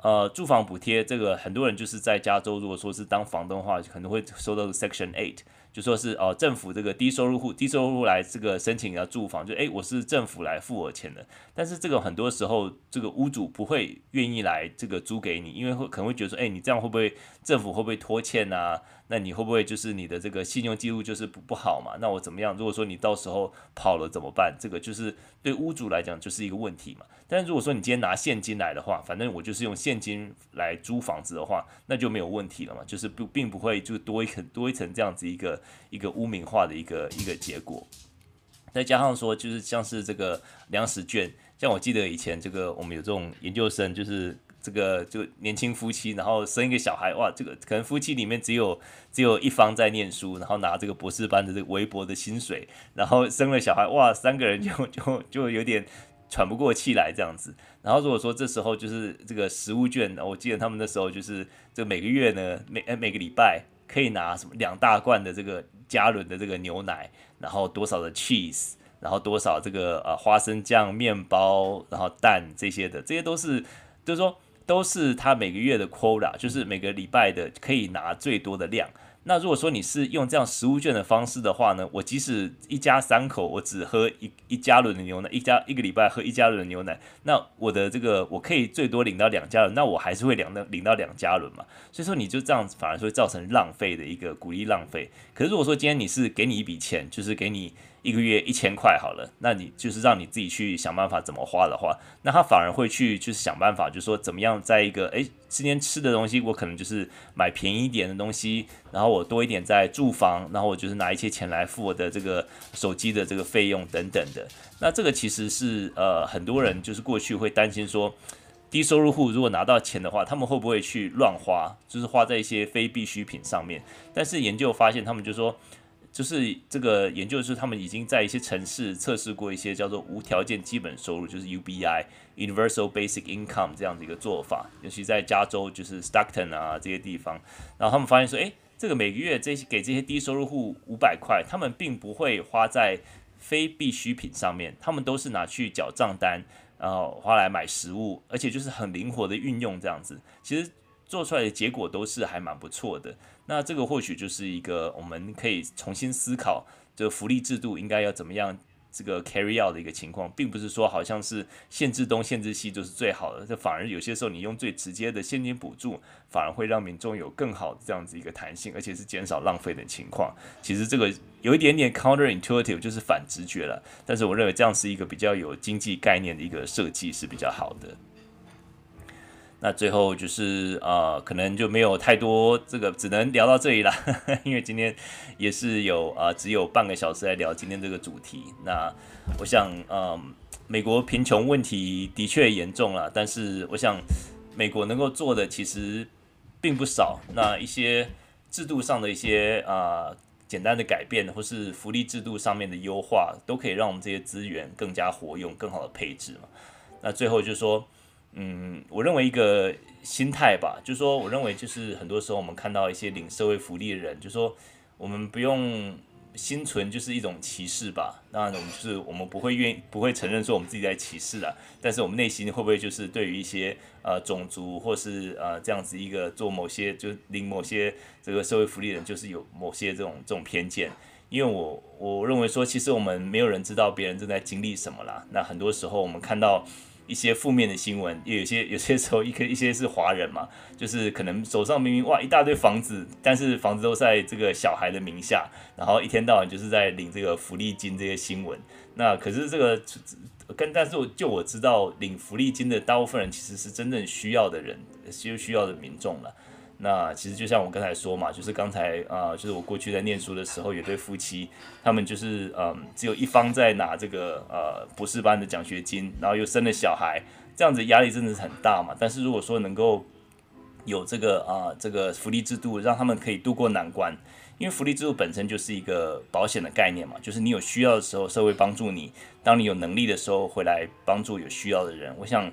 呃，住房补贴这个很多人就是在加州，如果说是当房东的话，可能会收到 Section Eight。就说是哦，政府这个低收入户、低收入户来这个申请要住房，就诶，我是政府来付我钱的。但是这个很多时候，这个屋主不会愿意来这个租给你，因为会可能会觉得说，诶，你这样会不会政府会不会拖欠啊？那你会不会就是你的这个信用记录就是不不好嘛？那我怎么样？如果说你到时候跑了怎么办？这个就是对屋主来讲就是一个问题嘛。但如果说你今天拿现金来的话，反正我就是用现金来租房子的话，那就没有问题了嘛。就是不并不会就多一层多一层这样子一个。一个污名化的一个一个结果，再加上说，就是像是这个粮食券，像我记得以前这个我们有这种研究生，就是这个就年轻夫妻，然后生一个小孩，哇，这个可能夫妻里面只有只有一方在念书，然后拿这个博士班的这个微薄的薪水，然后生了小孩，哇，三个人就 就就有点喘不过气来这样子。然后如果说这时候就是这个食物券，我记得他们那时候就是这每个月呢，每每个礼拜可以拿什么两大罐的这个加仑的这个牛奶，然后多少的 cheese。然后多少这个呃花生酱、面包，然后蛋这些的，这些都是，就是说都是他每个月的 quota，就是每个礼拜的可以拿最多的量。那如果说你是用这样食物券的方式的话呢，我即使一家三口，我只喝一一加仑的牛奶，一家一个礼拜喝一加仑的牛奶，那我的这个我可以最多领到两加仑，那我还是会两到领到两加仑嘛。所以说你就这样子反而会造成浪费的一个鼓励浪费。可是如果说今天你是给你一笔钱，就是给你。一个月一千块好了，那你就是让你自己去想办法怎么花的话，那他反而会去就是想办法，就是说怎么样在一个诶今天吃的东西，我可能就是买便宜一点的东西，然后我多一点在住房，然后我就是拿一些钱来付我的这个手机的这个费用等等的。那这个其实是呃很多人就是过去会担心说，低收入户如果拿到钱的话，他们会不会去乱花，就是花在一些非必需品上面？但是研究发现，他们就说。就是这个研究是他们已经在一些城市测试过一些叫做无条件基本收入，就是 UBI（Universal Basic Income） 这样的一个做法，尤其在加州，就是 Stockton 啊这些地方。然后他们发现说，诶，这个每个月这些给这些低收入户五百块，他们并不会花在非必需品上面，他们都是拿去缴账单，然后花来买食物，而且就是很灵活的运用这样子。其实做出来的结果都是还蛮不错的。那这个或许就是一个我们可以重新思考，这个福利制度应该要怎么样这个 carry out 的一个情况，并不是说好像是限制东限制西就是最好的，这反而有些时候你用最直接的现金补助，反而会让民众有更好的这样子一个弹性，而且是减少浪费的情况。其实这个有一点点 counterintuitive，就是反直觉了，但是我认为这样是一个比较有经济概念的一个设计是比较好的。那最后就是呃，可能就没有太多这个，只能聊到这里了，因为今天也是有啊、只有半个小时来聊今天这个主题。那我想，嗯、美国贫穷问题的确严重了，但是我想美国能够做的其实并不少。那一些制度上的一些啊、简单的改变，或是福利制度上面的优化，都可以让我们这些资源更加活用，更好的配置嘛。那最后就是说。嗯，我认为一个心态吧，就是说，我认为就是很多时候我们看到一些领社会福利的人，就是说我们不用心存就是一种歧视吧。那我们就是我们不会愿意不会承认说我们自己在歧视啊，但是我们内心会不会就是对于一些呃种族或是呃这样子一个做某些就领某些这个社会福利的人，就是有某些这种这种偏见？因为我我认为说，其实我们没有人知道别人正在经历什么啦。那很多时候我们看到。一些负面的新闻，也有些有些时候一个一些是华人嘛，就是可能手上明明哇一大堆房子，但是房子都在这个小孩的名下，然后一天到晚就是在领这个福利金这些新闻。那可是这个跟但是就我知道领福利金的大部分人其实是真正需要的人，需需要的民众了。那其实就像我刚才说嘛，就是刚才啊、就是我过去在念书的时候，有对夫妻，他们就是嗯、呃，只有一方在拿这个呃博士班的奖学金，然后又生了小孩，这样子压力真的是很大嘛。但是如果说能够有这个啊、这个福利制度，让他们可以度过难关，因为福利制度本身就是一个保险的概念嘛，就是你有需要的时候，社会帮助你；当你有能力的时候，回来帮助有需要的人。我想，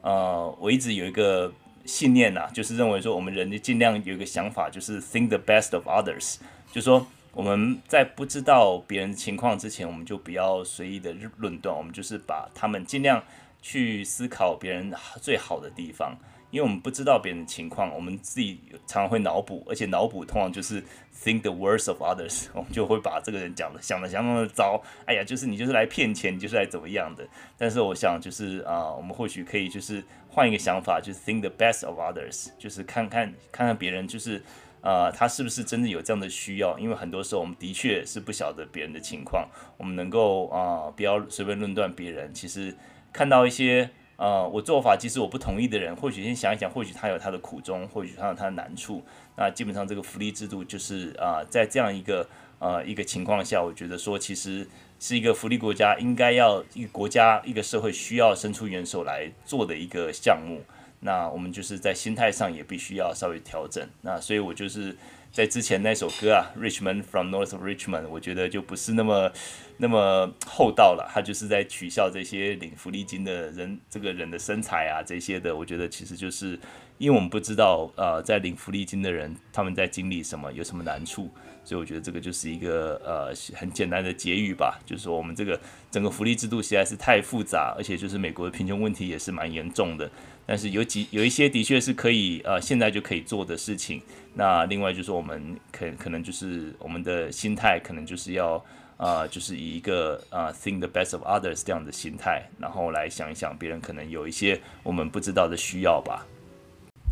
呃，我一直有一个。信念呐、就是认为说，我们人就尽量有一个想法，就是 think the best of others，就是说我们在不知道别人情况之前，我们就不要随意的论断，我们就是把他们尽量去思考别人最好的地方。因为我们不知道别人的情况，我们自己常常会脑补，而且脑补通常就是 think the worst of others，我们就会把这个人讲的想的相当的糟。哎呀，就是你就是来骗钱，你就是来怎么样的。但是我想就是啊、我们或许可以就是换一个想法，就是 think the best of others，就是看看看看别人，就是、呃，他是不是真的有这样的需要？因为很多时候我们的确是不晓得别人的情况，我们能够啊、不要随便论断别人。其实看到一些。呃，我做法即使我不同意的人，或许先想一想，或许他有他的苦衷，或许他有他的难处。那基本上这个福利制度就是啊、在这样一个呃一个情况下，我觉得说其实是一个福利国家应该要一个国家一个社会需要伸出援手来做的一个项目。那我们就是在心态上也必须要稍微调整。那所以我就是。在之前那首歌啊，Richmond from North of Richmond，我觉得就不是那么那么厚道了。他就是在取笑这些领福利金的人，这个人的身材啊，这些的，我觉得其实就是因为我们不知道，呃，在领福利金的人他们在经历什么，有什么难处，所以我觉得这个就是一个呃很简单的结语吧，就是说我们这个整个福利制度实在是太复杂，而且就是美国的贫穷问题也是蛮严重的。但是有几有一些的确是可以呃现在就可以做的事情。那另外就是我们可可能就是我们的心态可能就是要啊就是以一个啊 think the best of others 这样的心态，然后来想一想别人可能有一些我们不知道的需要吧。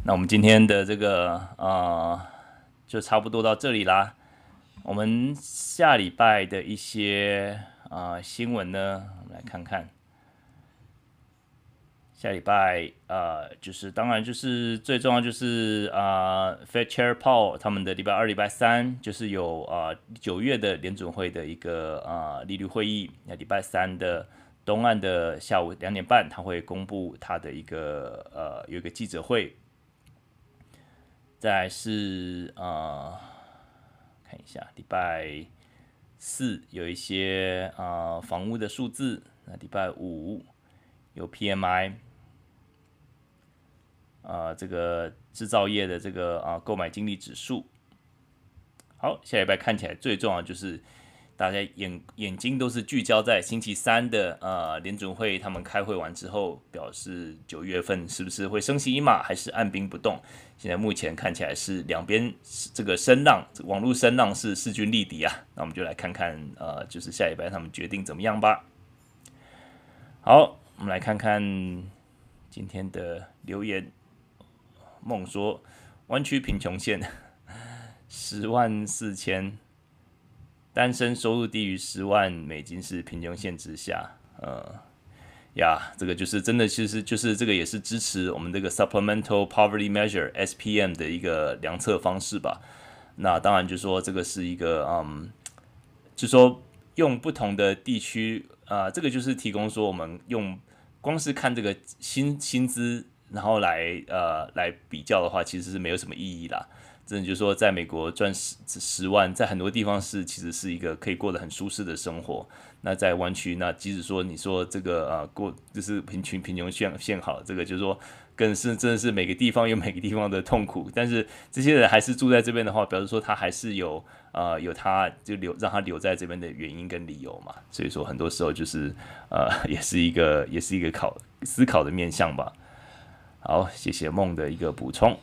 那我们今天的这个啊就差不多到这里啦。我们下礼拜的一些啊新闻呢，我们来看看。下礼拜，呃，就是当然就是最重要就是啊、Fed Chair Powell 他们的礼拜二、礼拜三就是有啊九月的联准会的一个啊、利率会议。那礼拜三的东岸的下午两点半，他会公布他的一个呃有一个记者会。再是啊、看一下礼拜四有一些啊、房屋的数字。那礼拜五有 PMI。啊、这个制造业的这个啊购买经理指数，好，下礼拜看起来最重要就是大家眼眼睛都是聚焦在星期三的呃联准会他们开会完之后，表示九月份是不是会升息一码，还是按兵不动？现在目前看起来是两边这个声浪，网络声浪是势均力敌啊。那我们就来看看呃，就是下礼拜他们决定怎么样吧。好，我们来看看今天的留言。梦说：“湾区贫穷线 十万四千，单身收入低于十万美金是贫穷线之下。呃，呀，这个就是真的，其实就是这个也是支持我们这个 Supplemental Poverty Measure SPM 的一个量测方式吧。那当然就说这个是一个，嗯，就说用不同的地区啊、这个就是提供说我们用光是看这个薪薪资。”然后来呃来比较的话，其实是没有什么意义啦。真的就是说，在美国赚十十万，在很多地方是其实是一个可以过得很舒适的生活。那在湾区，那即使说你说这个呃过就是贫穷贫穷线线好，这个就是说更是真的是每个地方有每个地方的痛苦。但是这些人还是住在这边的话，表示说他还是有呃有他就留让他留在这边的原因跟理由嘛。所以说很多时候就是呃也是一个也是一个考思考的面向吧。好，谢谢梦的一个补充。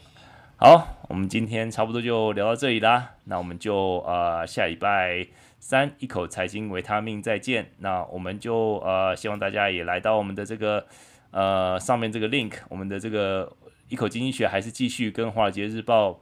好，我们今天差不多就聊到这里啦。那我们就呃下礼拜三一口财经维他命再见。那我们就呃希望大家也来到我们的这个呃上面这个 link，我们的这个一口经济学还是继续跟华尔街日报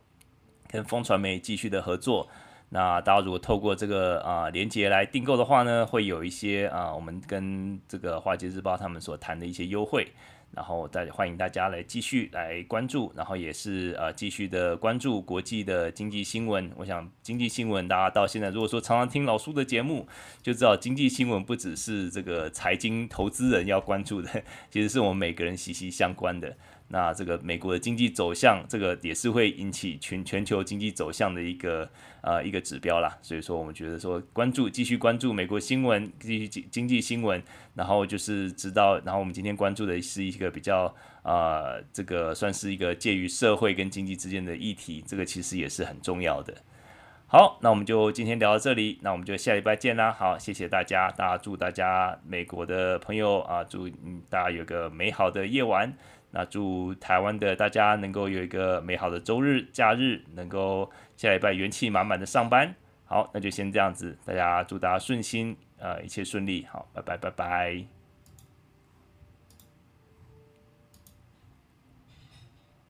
跟风传媒继续的合作。那大家如果透过这个啊、连接来订购的话呢，会有一些啊、我们跟这个华尔街日报他们所谈的一些优惠。然后大家欢迎大家来继续来关注，然后也是呃继续的关注国际的经济新闻。我想经济新闻大家到现在如果说常常听老苏的节目，就知道经济新闻不只是这个财经投资人要关注的，其实是我们每个人息息相关的。那这个美国的经济走向，这个也是会引起全全球经济走向的一个呃一个指标啦。所以说，我们觉得说关注，继续关注美国新闻，继续经经济新闻，然后就是知道，然后我们今天关注的是一个比较呃这个算是一个介于社会跟经济之间的议题，这个其实也是很重要的。好，那我们就今天聊到这里，那我们就下礼拜见啦。好，谢谢大家，大家祝大家美国的朋友啊，祝大家有个美好的夜晚。那祝台湾的大家能够有一个美好的周日假日，能够下礼拜元气满满的上班。好，那就先这样子，大家祝大家顺心，呃，一切顺利。好，拜拜拜拜。